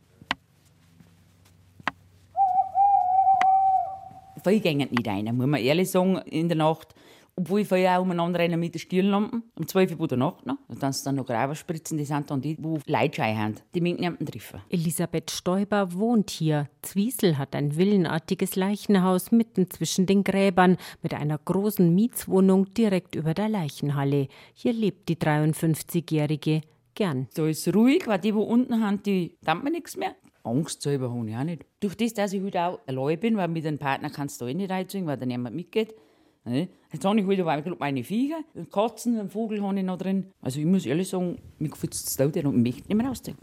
Speaker 35: Viele gehen nicht rein, muss man ehrlich sagen, in der Nacht. Obwohl viele auch umeinander rennen mit den Stirnlampen. Um 12 Uhr der Nacht noch. Und dann dann noch Graberspritzen, die sind dann die, die Leitschei haben. Die mögen niemanden treffen.
Speaker 34: Elisabeth Stoiber wohnt hier. Zwiesel hat ein villenartiges Leichenhaus mitten zwischen den Gräbern mit einer großen Mietswohnung direkt über der Leichenhalle. Hier lebt die 53-Jährige gern.
Speaker 35: Da ist ruhig, weil die, die unten haben, die mir nichts mehr. Angst selber habe ich auch nicht. Durch das, dass ich heute halt auch allein bin, weil mit einem Partner kannst du da eh nicht reinziehen, weil da niemand mitgeht. Jetzt habe ich heute halt meine Viecher, Katzen, einen Vogel habe ich noch drin. Also ich muss ehrlich sagen, mir gefällt es zu und ich möchte nicht mehr rausziehen.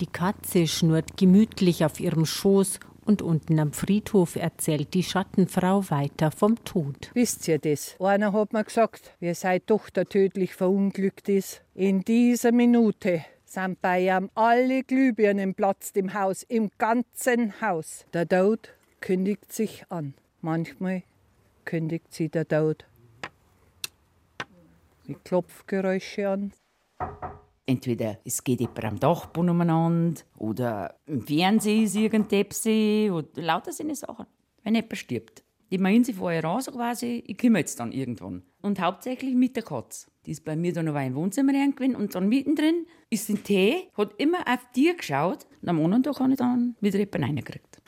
Speaker 34: Die Katze schnurrt gemütlich auf ihrem Schoß und unten am Friedhof erzählt die Schattenfrau weiter vom Tod.
Speaker 33: Wisst ihr das? Einer hat mir gesagt, wie seine Tochter tödlich verunglückt ist. In dieser Minute sind bei ihm alle Glühbirnen platzt im Haus, im ganzen Haus. Der Tod kündigt sich an. Manchmal kündigt sie der Tod mit Klopfgeräusche an.
Speaker 35: Entweder es geht jemand am Dachboden umeinander oder im Fernsehen ist irgendetwas oder lauter sind Sachen. Wenn jemand stirbt. Die meinen sie vorher an, so quasi, ich komme jetzt dann irgendwann. Und hauptsächlich mit der Katze. Die ist bei mir dann noch ein Wohnzimmer reingegangen und dann mittendrin ist ein Tee, hat immer auf die geschaut und am anderen Tag habe ich dann wieder jemanden reingekriegt.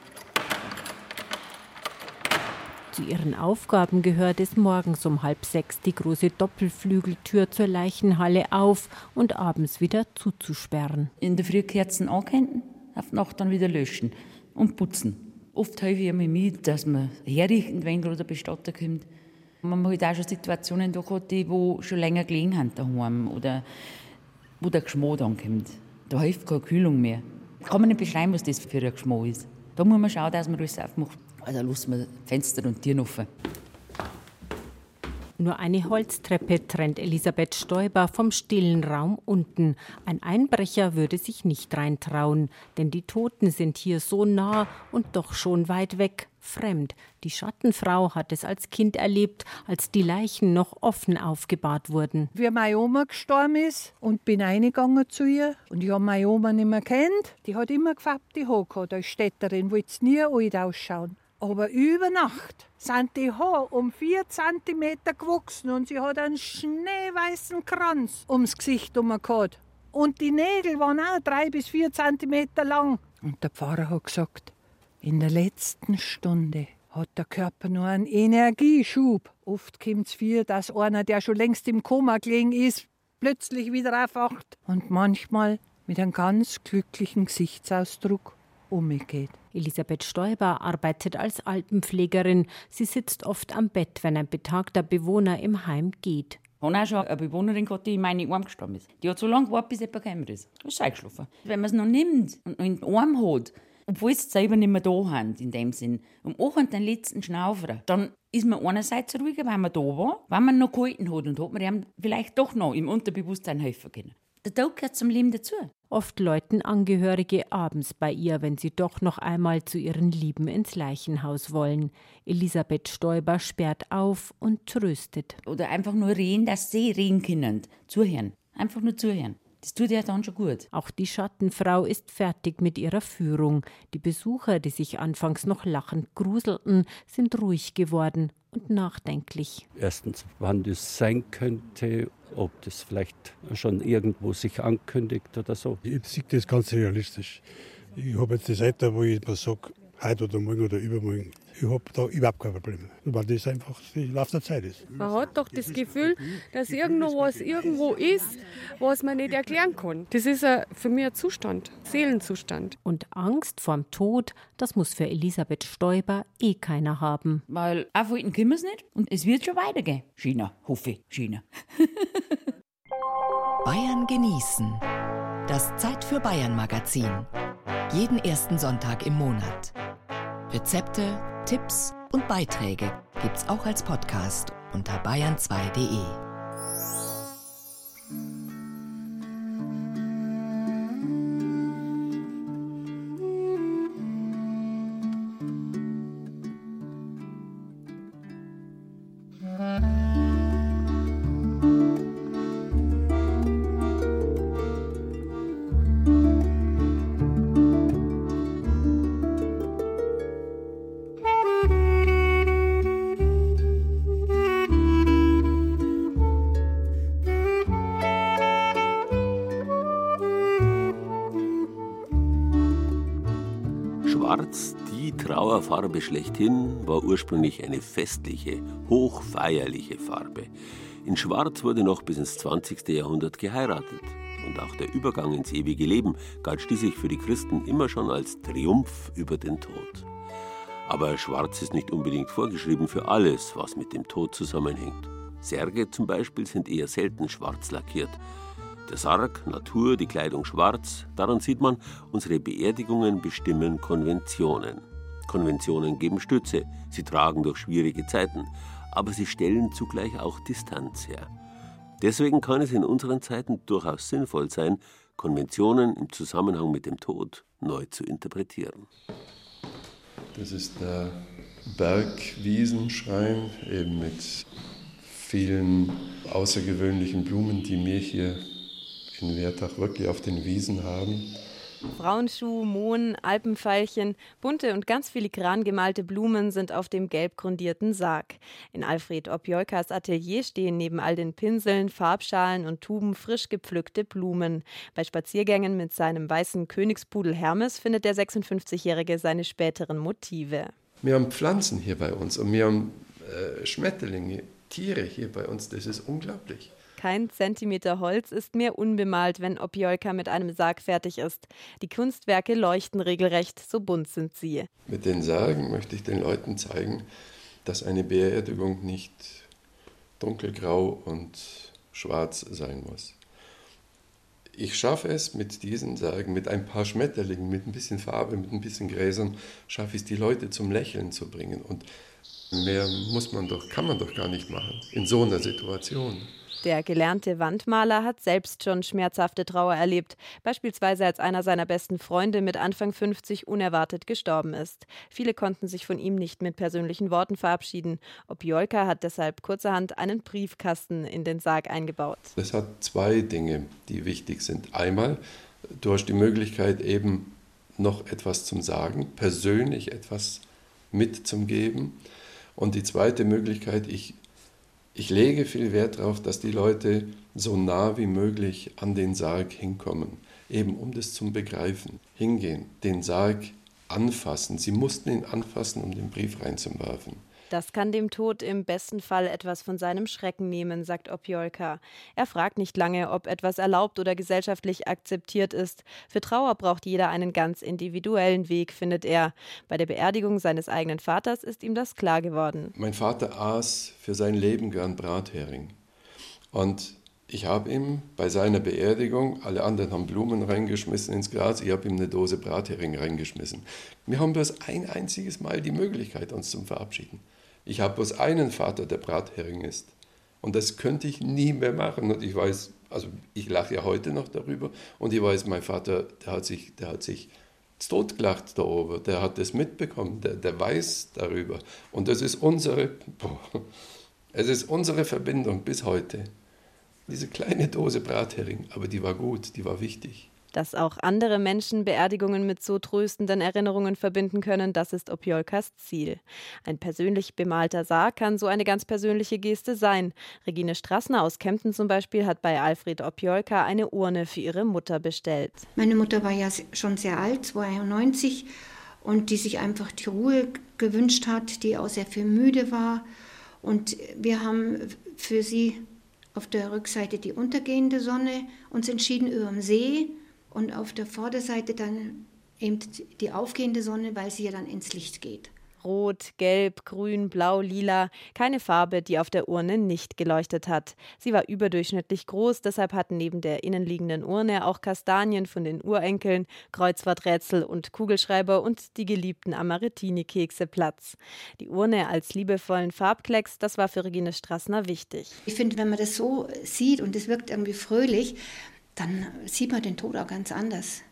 Speaker 34: Zu ihren Aufgaben gehört es morgens um halb sechs die große Doppelflügeltür zur Leichenhalle auf und abends wieder zuzusperren.
Speaker 35: In der Früh Kerzen ankennen, auf Nacht dann wieder löschen und putzen. Oft helfe ich mir mit, dass man herrichten, wenn gerade der Bestatter kommt. Man hat auch schon Situationen da gehabt, die wo schon länger gelegen haben daheim oder wo der Geschmack dann kommt. Da hilft keine Kühlung mehr. Kann man nicht beschreiben, was das für ein Geschmack ist. Da muss man schauen, dass man alles aufmacht. Also lässt man Fenster und Türen offen.
Speaker 34: Nur eine Holztreppe trennt Elisabeth Stoiber vom stillen Raum unten. Ein Einbrecher würde sich nicht reintrauen, denn die Toten sind hier so nah und doch schon weit weg, fremd. Die Schattenfrau hat es als Kind erlebt, als die Leichen noch offen aufgebahrt wurden.
Speaker 33: Wie meine Oma gestorben ist und bin eingegangen zu ihr und ich habe meine Oma nicht mehr kennt. Die hat immer gefärbte Haare gehabt als Städterin, wollte nie alt ausschauen. Aber über Nacht sind die Haare um vier Zentimeter gewachsen und sie hat einen schneeweißen Kranz ums Gesicht gehabt. Und die Nägel waren auch drei bis vier Zentimeter lang. Und der Pfarrer hat gesagt, in der letzten Stunde hat der Körper nur einen Energieschub. Oft kommt es vor, dass einer, der schon längst im Koma gelegen ist, plötzlich wieder aufwacht. Und manchmal mit einem ganz glücklichen Gesichtsausdruck umgeht.
Speaker 34: Elisabeth Stoiber arbeitet als Altenpflegerin. Sie sitzt oft am Bett, wenn ein betagter Bewohner im Heim geht.
Speaker 35: Ich habe auch schon eine Bewohnerin gehabt, die in meine Arm gestorben ist. Die hat so lange gewartet, bis jemand gekommen ist. Das ist eingeschlafen. Wenn man es noch nimmt und noch in den Arm hat, obwohl sie selber nicht mehr da haben, in dem Sinn, und auch den letzten Schnaufer, dann ist man einerseits ruhiger, weil man da war, weil man noch gehalten hat und hat man ihm vielleicht doch noch im Unterbewusstsein helfen können. Der Tod gehört zum Leben dazu.
Speaker 34: Oft läuten Angehörige abends bei ihr, wenn sie doch noch einmal zu ihren Lieben ins Leichenhaus wollen. Elisabeth Stoiber sperrt auf und tröstet.
Speaker 35: Oder einfach nur reden, dass sie reden können. Zuhören. Einfach nur zuhören. Das tut ja dann schon gut.
Speaker 34: Auch die Schattenfrau ist fertig mit ihrer Führung. Die Besucher, die sich anfangs noch lachend gruselten, sind ruhig geworden und nachdenklich.
Speaker 36: Erstens, wann das sein könnte, ob das vielleicht schon irgendwo sich ankündigt oder so.
Speaker 37: Ich sehe das ganz realistisch. Ich habe jetzt das Alter, wo ich mir sage, heute oder morgen oder übermorgen, ich habe da überhaupt kein Problem. Weil das einfach die Lauf der Zeit ist.
Speaker 31: Man hat doch das Gefühl, dass irgendwo was irgendwo ist, was man nicht erklären kann. Das ist für mich ein Zustand, Seelenzustand.
Speaker 34: Und Angst vorm Tod, das muss für Elisabeth Stoiber eh keiner haben.
Speaker 35: Weil aufhalten können wir es nicht und es wird schon weitergehen. China, hoffe ich, China.
Speaker 1: Bayern genießen. Das Zeit für Bayern Magazin. Jeden ersten Sonntag im Monat. Rezepte, Tipps und Beiträge gibt's auch als Podcast unter bayern2.de.
Speaker 3: Trauerfarbe schlechthin, war ursprünglich eine festliche, hochfeierliche Farbe. In Schwarz wurde noch bis ins 20. Jahrhundert geheiratet. Und auch der Übergang ins ewige Leben galt schließlich für die Christen immer schon als Triumph über den Tod. Aber Schwarz ist nicht unbedingt vorgeschrieben für alles, was mit dem Tod zusammenhängt. Särge zum Beispiel sind eher selten schwarz lackiert. Der Sarg, Natur, die Kleidung schwarz, daran sieht man, unsere Beerdigungen bestimmen Konventionen. Konventionen geben Stütze, sie tragen durch schwierige Zeiten, aber sie stellen zugleich auch Distanz her. Deswegen kann es in unseren Zeiten durchaus sinnvoll sein, Konventionen im Zusammenhang mit dem Tod neu zu interpretieren.
Speaker 38: Das ist der Bergwiesenschrein, eben mit vielen außergewöhnlichen Blumen, die wir hier in Wertach wirklich auf den Wiesen haben.
Speaker 39: Frauenschuh, Mohn, Alpenveilchen, bunte und ganz filigran gemalte Blumen sind auf dem gelb grundierten Sarg. In Alfred Opjolkas Atelier stehen neben all den Pinseln, Farbschalen und Tuben frisch gepflückte Blumen. Bei Spaziergängen mit seinem weißen Königspudel Hermes findet der 56-Jährige seine späteren Motive.
Speaker 38: Wir haben Pflanzen hier bei uns und wir haben äh, Schmetterlinge, Tiere hier bei uns. Das ist unglaublich.
Speaker 39: Kein Zentimeter Holz ist mehr unbemalt, wenn Opjolka mit einem Sarg fertig ist. Die Kunstwerke leuchten regelrecht, so bunt sind sie.
Speaker 38: Mit den Särgen möchte ich den Leuten zeigen, dass eine Beerdigung nicht dunkelgrau und schwarz sein muss. Ich schaffe es mit diesen Särgen, mit ein paar Schmetterlingen, mit ein bisschen Farbe, mit ein bisschen Gräsern, schaffe ich es, die Leute zum Lächeln zu bringen. Und mehr muss man doch, kann man doch gar nicht machen in so einer Situation.
Speaker 39: Der gelernte Wandmaler hat selbst schon schmerzhafte Trauer erlebt, beispielsweise als einer seiner besten Freunde mit Anfang 50 unerwartet gestorben ist. Viele konnten sich von ihm nicht mit persönlichen Worten verabschieden. Opjolka hat deshalb kurzerhand einen Briefkasten in den Sarg eingebaut.
Speaker 38: Das hat zwei Dinge, die wichtig sind. Einmal, du hast die Möglichkeit eben noch etwas zum Sagen, persönlich etwas mitzugeben. Und die zweite Möglichkeit, ich ich lege viel Wert darauf, dass die Leute so nah wie möglich an den Sarg hinkommen, eben um das zum Begreifen. Hingehen, den Sarg anfassen. Sie mussten ihn anfassen, um den Brief reinzuwerfen.
Speaker 39: Das kann dem Tod im besten Fall etwas von seinem Schrecken nehmen, sagt Opjolka. Er fragt nicht lange, ob etwas erlaubt oder gesellschaftlich akzeptiert ist. Für Trauer braucht jeder einen ganz individuellen Weg, findet er. Bei der Beerdigung seines eigenen Vaters ist ihm das klar geworden.
Speaker 38: Mein Vater aß für sein Leben gern Brathering. Und ich habe ihm bei seiner Beerdigung, alle anderen haben Blumen reingeschmissen ins Glas, ich habe ihm eine Dose Brathering reingeschmissen. Wir haben bloß ein einziges Mal die Möglichkeit, uns zu verabschieden. Ich habe bloß einen Vater, der Brathering ist. Und das könnte ich nie mehr machen. Und ich weiß, also ich lache ja heute noch darüber. Und ich weiß, mein Vater, der hat sich, der hat sich totgelacht da oben. Der hat das mitbekommen. Der, der weiß darüber. Und das ist unsere, boah, es ist unsere Verbindung bis heute. Diese kleine Dose Brathering, aber die war gut, die war wichtig.
Speaker 39: Dass auch andere Menschen Beerdigungen mit so tröstenden Erinnerungen verbinden können, das ist Opjolkas Ziel. Ein persönlich bemalter Sarg kann so eine ganz persönliche Geste sein. Regine Strassner aus Kempten zum Beispiel hat bei Alfred Opjolka eine Urne für ihre Mutter bestellt.
Speaker 40: Meine Mutter war ja schon sehr alt, 92, und die sich einfach die Ruhe gewünscht hat, die auch sehr viel müde war. Und wir haben für sie auf der Rückseite die untergehende Sonne uns entschieden über dem See und auf der Vorderseite dann eben die aufgehende Sonne, weil sie ja dann ins Licht geht.
Speaker 39: Rot, Gelb, Grün, Blau, Lila, keine Farbe, die auf der Urne nicht geleuchtet hat. Sie war überdurchschnittlich groß, deshalb hatten neben der innenliegenden Urne auch Kastanien von den Urenkeln, Kreuzworträtsel und Kugelschreiber und die geliebten Amaretini-Kekse Platz. Die Urne als liebevollen Farbklecks, das war für Regine Strassner wichtig.
Speaker 40: Ich finde, wenn man das so sieht und es wirkt irgendwie fröhlich, dann sieht man den Tod auch ganz anders.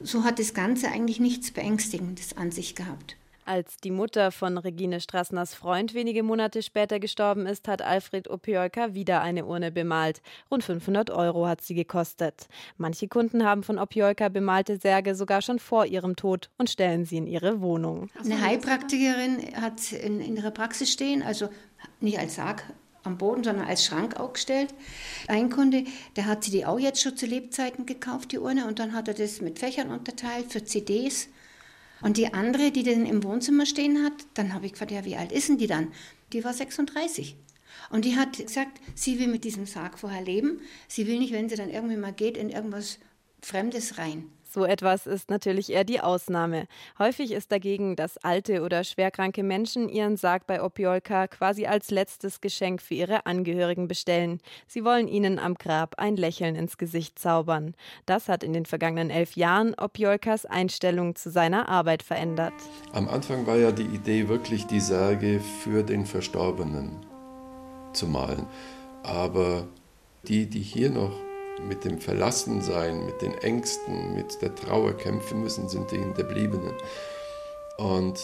Speaker 40: So hat das Ganze eigentlich nichts Beängstigendes an sich gehabt.
Speaker 39: Als die Mutter von Regine Strassners Freund wenige Monate später gestorben ist, hat Alfred Opjolka wieder eine Urne bemalt. Rund 500 Euro hat sie gekostet. Manche Kunden haben von Opjolka bemalte Särge sogar schon vor ihrem Tod und stellen sie in ihre Wohnung.
Speaker 40: Eine Heilpraktikerin hat in, in ihrer Praxis stehen, also nicht als Sarg am Boden, sondern als Schrank aufgestellt. Ein Kunde, der hat sie die auch jetzt schon zu Lebzeiten gekauft, die Urne, und dann hat er das mit Fächern unterteilt für CDs. Und die andere, die den im Wohnzimmer stehen hat, dann habe ich gefragt, ja, wie alt ist denn die dann? Die war 36. Und die hat gesagt, sie will mit diesem Sarg vorher leben. Sie will nicht, wenn sie dann irgendwie mal geht, in irgendwas Fremdes rein.
Speaker 39: So etwas ist natürlich eher die Ausnahme. Häufig ist dagegen, dass alte oder schwerkranke Menschen ihren Sarg bei Opiolka quasi als letztes Geschenk für ihre Angehörigen bestellen. Sie wollen ihnen am Grab ein Lächeln ins Gesicht zaubern. Das hat in den vergangenen elf Jahren Opiolkas Einstellung zu seiner Arbeit verändert.
Speaker 38: Am Anfang war ja die Idee wirklich die Särge für den Verstorbenen zu malen. Aber die, die hier noch mit dem Verlassensein, mit den Ängsten, mit der Trauer kämpfen müssen, sind die Hinterbliebenen. Und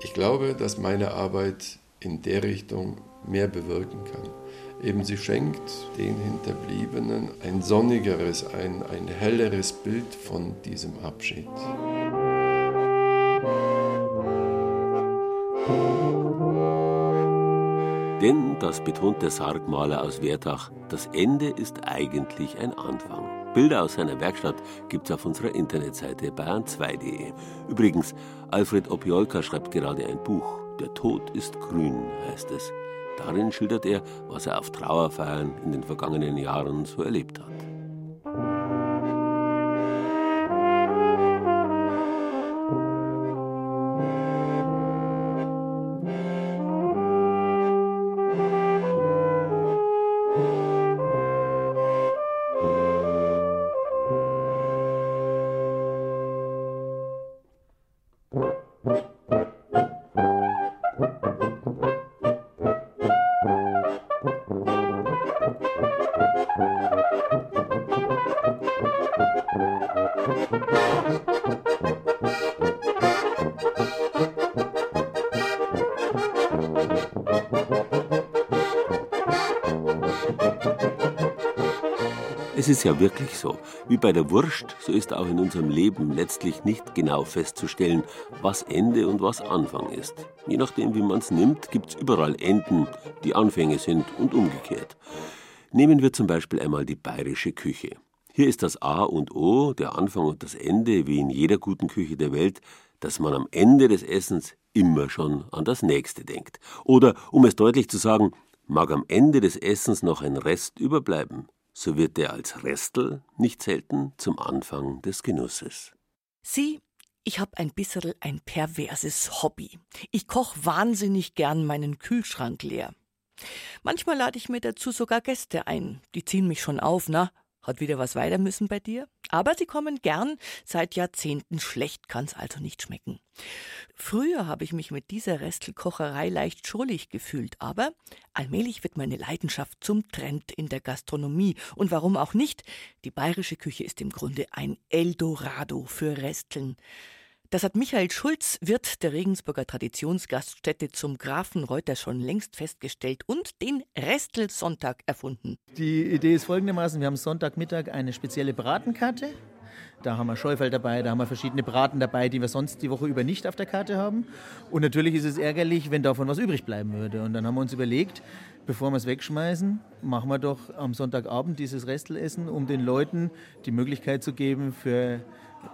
Speaker 38: ich glaube, dass meine Arbeit in der Richtung mehr bewirken kann. Eben sie schenkt den Hinterbliebenen ein sonnigeres, ein, ein helleres Bild von diesem Abschied.
Speaker 3: Denn, das betont der Sargmaler aus Wertach, das Ende ist eigentlich ein Anfang. Bilder aus seiner Werkstatt gibt es auf unserer Internetseite bayern2.de. Übrigens, Alfred Opiolka schreibt gerade ein Buch. Der Tod ist grün, heißt es. Darin schildert er, was er auf Trauerfeiern in den vergangenen Jahren so erlebt hat. Thank you. Es ist ja wirklich so. Wie bei der Wurst, so ist auch in unserem Leben letztlich nicht genau festzustellen, was Ende und was Anfang ist. Je nachdem, wie man es nimmt, gibt es überall Enden, die Anfänge sind und umgekehrt. Nehmen wir zum Beispiel einmal die bayerische Küche. Hier ist das A und O, der Anfang und das Ende, wie in jeder guten Küche der Welt, dass man am Ende des Essens immer schon an das nächste denkt. Oder, um es deutlich zu sagen, mag am Ende des Essens noch ein Rest überbleiben, so wird der als Restel nicht selten zum Anfang des Genusses.
Speaker 41: Sie, ich hab ein bisserl ein perverses Hobby. Ich koch wahnsinnig gern meinen Kühlschrank leer. Manchmal lade ich mir dazu sogar Gäste ein. Die ziehen mich schon auf, na, hat wieder was weiter müssen bei dir? Aber sie kommen gern, seit Jahrzehnten schlecht kann's also nicht schmecken. Früher habe ich mich mit dieser Restelkocherei leicht schrullig gefühlt, aber allmählich wird meine Leidenschaft zum Trend in der Gastronomie. Und warum auch nicht? Die bayerische Küche ist im Grunde ein Eldorado für Resteln. Das hat Michael Schulz, Wirt der Regensburger Traditionsgaststätte zum Grafenreuter, schon längst festgestellt und den Restelsonntag erfunden.
Speaker 42: Die Idee ist folgendermaßen: Wir haben Sonntagmittag eine spezielle Bratenkarte. Da haben wir Scheufel dabei, da haben wir verschiedene Braten dabei, die wir sonst die Woche über nicht auf der Karte haben. Und natürlich ist es ärgerlich, wenn davon was übrig bleiben würde. Und dann haben wir uns überlegt, bevor wir es wegschmeißen, machen wir doch am Sonntagabend dieses Restelessen, um den Leuten die Möglichkeit zu geben, für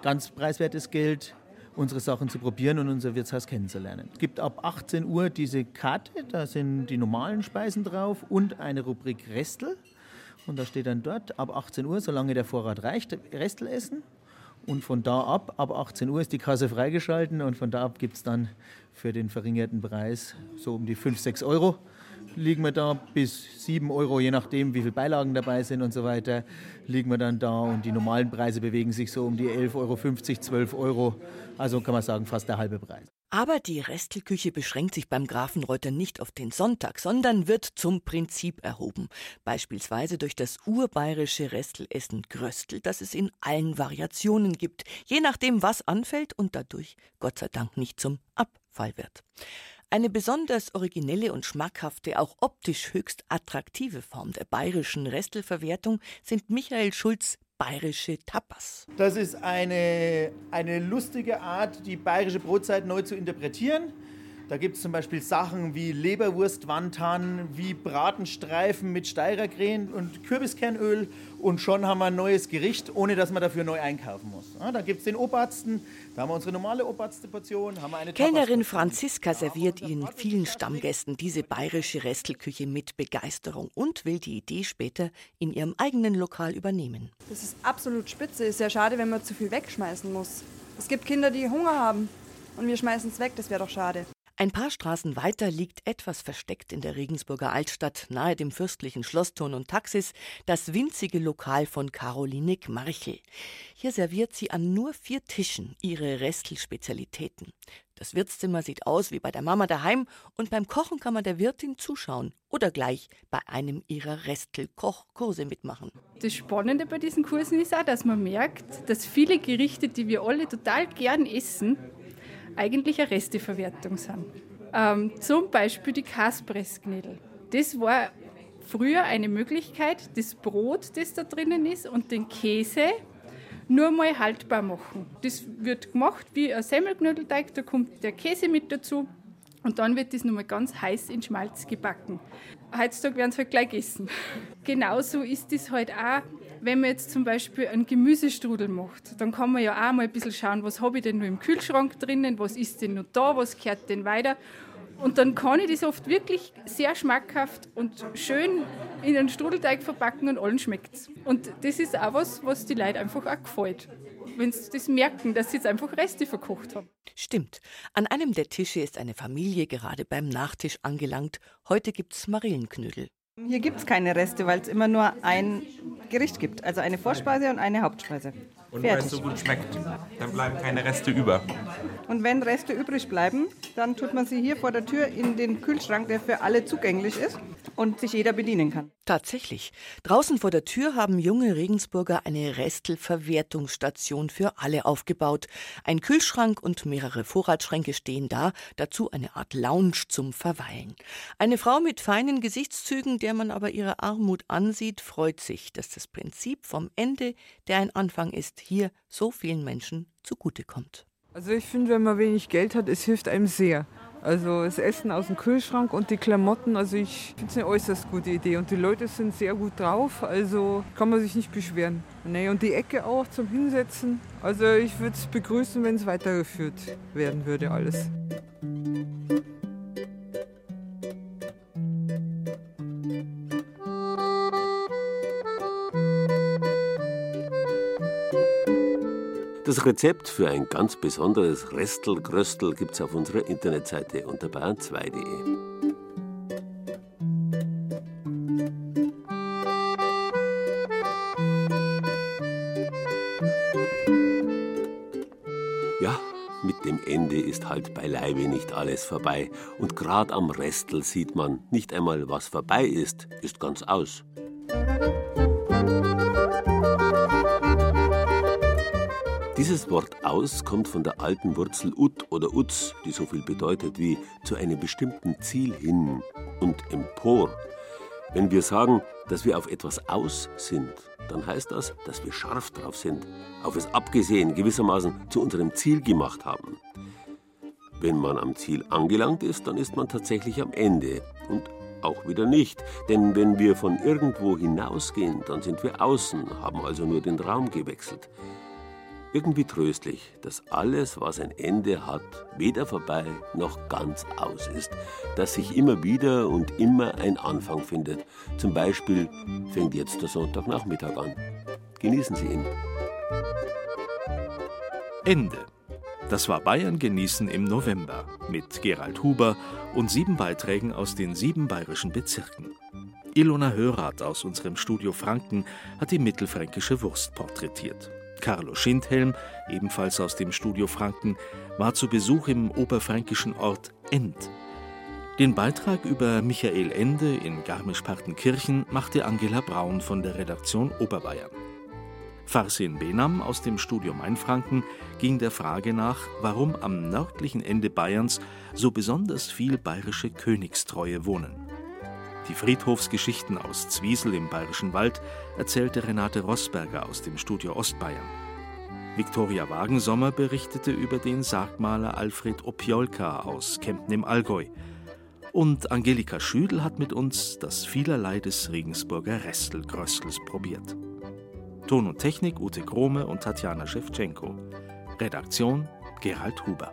Speaker 42: ganz preiswertes Geld unsere Sachen zu probieren und unser Wirtshaus kennenzulernen. Es gibt ab 18 Uhr diese Karte, da sind die normalen Speisen drauf und eine Rubrik Restel. Und da steht dann dort, ab 18 Uhr, solange der Vorrat reicht, Restel essen. Und von da ab, ab 18 Uhr ist die Kasse freigeschalten und von da ab gibt es dann für den verringerten Preis so um die 5, 6 Euro liegen wir da bis 7 Euro, je nachdem, wie viele Beilagen dabei sind und so weiter, liegen wir dann da und die normalen Preise bewegen sich so um die 11,50 Euro, 12 Euro. Also kann man sagen, fast der halbe Preis.
Speaker 41: Aber die Restelküche beschränkt sich beim Grafenreuter nicht auf den Sonntag, sondern wird zum Prinzip erhoben. Beispielsweise durch das urbayerische Restelessen Gröstel, das es in allen Variationen gibt, je nachdem, was anfällt und dadurch Gott sei Dank nicht zum Abfall wird. Eine besonders originelle und schmackhafte, auch optisch höchst attraktive Form der bayerischen Restelverwertung sind Michael Schulz bayerische Tapas.
Speaker 42: Das ist eine, eine lustige Art, die bayerische Brotzeit neu zu interpretieren. Da gibt es zum Beispiel Sachen wie Leberwurst-Wandtan, wie Bratenstreifen mit Steirerkrähen und Kürbiskernöl und schon haben wir ein neues Gericht, ohne dass man dafür neu einkaufen muss. Ja, da gibt es den Obersten, da haben wir unsere normale Oberste-Portion.
Speaker 41: Kellnerin Franziska serviert ihren vielen Stammgästen diese bayerische Restelküche mit Begeisterung und will die Idee später in ihrem eigenen Lokal übernehmen.
Speaker 43: Das ist absolut spitze. Ist ja schade, wenn man zu viel wegschmeißen muss. Es gibt Kinder, die Hunger haben und wir schmeißen es weg. Das wäre doch schade.
Speaker 41: Ein paar Straßen weiter liegt etwas versteckt in der Regensburger Altstadt, nahe dem fürstlichen Schlossturm und Taxis, das winzige Lokal von Caroline Gmarchel. Hier serviert sie an nur vier Tischen ihre Restel-Spezialitäten. Das Wirtszimmer sieht aus wie bei der Mama daheim und beim Kochen kann man der Wirtin zuschauen oder gleich bei einem ihrer Restel-Kochkurse mitmachen.
Speaker 44: Das Spannende bei diesen Kursen ist auch, dass man merkt, dass viele Gerichte, die wir alle total gern essen, eigentlich eine Resteverwertung sind. Ähm, zum Beispiel die Kaspressknödel. Das war früher eine Möglichkeit, das Brot, das da drinnen ist, und den Käse nur mal haltbar machen. Das wird gemacht wie ein Semmelknödelteig, da kommt der Käse mit dazu und dann wird das nochmal ganz heiß in Schmalz gebacken. Heutzutage werden es halt gleich gegessen. Genauso ist es halt auch, wenn man jetzt zum Beispiel einen Gemüsestrudel macht. Dann kann man ja auch mal ein bisschen schauen, was habe ich denn noch im Kühlschrank drinnen, was ist denn noch da, was kehrt denn weiter. Und dann kann ich das oft wirklich sehr schmackhaft und schön in einen Strudelteig verpacken und allen schmeckt es. Und das ist auch was, was die Leute einfach auch gefällt. Wenn sie das merken, dass sie jetzt einfach Reste verkocht haben.
Speaker 41: Stimmt. An einem der Tische ist eine Familie gerade beim Nachtisch angelangt. Heute gibt's Marillenknödel.
Speaker 45: Hier gibt es keine Reste, weil es immer nur ein Gericht gibt. Also eine Vorspeise und eine Hauptspeise.
Speaker 46: Und weil es so gut schmeckt, dann bleiben keine Reste über.
Speaker 45: Und wenn Reste übrig bleiben, dann tut man sie hier vor der Tür in den Kühlschrank, der für alle zugänglich ist und sich jeder bedienen kann.
Speaker 41: Tatsächlich. Draußen vor der Tür haben junge Regensburger eine Restelverwertungsstation für alle aufgebaut. Ein Kühlschrank und mehrere Vorratsschränke stehen da, dazu eine Art Lounge zum Verweilen. Eine Frau mit feinen Gesichtszügen, der man aber ihre Armut ansieht, freut sich, dass das Prinzip vom Ende, der ein Anfang ist, hier so vielen Menschen zugutekommt.
Speaker 28: Also ich finde, wenn man wenig Geld hat, es hilft einem sehr. Also das Essen aus dem Kühlschrank und die Klamotten, also ich finde es eine äußerst gute Idee. Und die Leute sind sehr gut drauf, also kann man sich nicht beschweren. Nee, und die Ecke auch zum Hinsetzen. Also ich würde es begrüßen, wenn es weitergeführt werden würde alles.
Speaker 3: Das Rezept für ein ganz besonderes Restelgröstel gibt's auf unserer Internetseite unter bayern2.de. Ja, mit dem Ende ist halt beileibe nicht alles vorbei. Und grad am Restel sieht man, nicht einmal was vorbei ist, ist ganz aus. Dieses Wort aus kommt von der alten Wurzel ut oder uz, die so viel bedeutet wie zu einem bestimmten Ziel hin und empor. Wenn wir sagen, dass wir auf etwas aus sind, dann heißt das, dass wir scharf drauf sind, auf es abgesehen, gewissermaßen zu unserem Ziel gemacht haben. Wenn man am Ziel angelangt ist, dann ist man tatsächlich am Ende und auch wieder nicht, denn wenn wir von irgendwo hinausgehen, dann sind wir außen, haben also nur den Raum gewechselt. Irgendwie tröstlich, dass alles, was ein Ende hat, weder vorbei noch ganz aus ist, dass sich immer wieder und immer ein Anfang findet. Zum Beispiel fängt jetzt der Sonntagnachmittag an. Genießen Sie ihn.
Speaker 47: Ende. Das war Bayern genießen im November mit Gerald Huber und sieben Beiträgen aus den sieben bayerischen Bezirken. Ilona Hörath aus unserem Studio Franken hat die mittelfränkische Wurst porträtiert. Carlo Schindhelm, ebenfalls aus dem Studio Franken, war zu Besuch im oberfränkischen Ort End. Den Beitrag über Michael Ende in Garmisch-Partenkirchen machte Angela Braun von der Redaktion Oberbayern. Farsin Benam aus dem Studio Mainfranken ging der Frage nach, warum am nördlichen Ende Bayerns so besonders viel bayerische Königstreue wohnen. Die Friedhofsgeschichten aus Zwiesel im Bayerischen Wald erzählte Renate Rosberger aus dem Studio Ostbayern. Viktoria Wagensommer berichtete über den Sargmaler Alfred Opiolka aus Kempten im Allgäu. Und Angelika Schüdel hat mit uns das Vielerlei des Regensburger Restelgröstels probiert. Ton und Technik Ute Krome und Tatjana Schewtschenko. Redaktion Gerald Huber.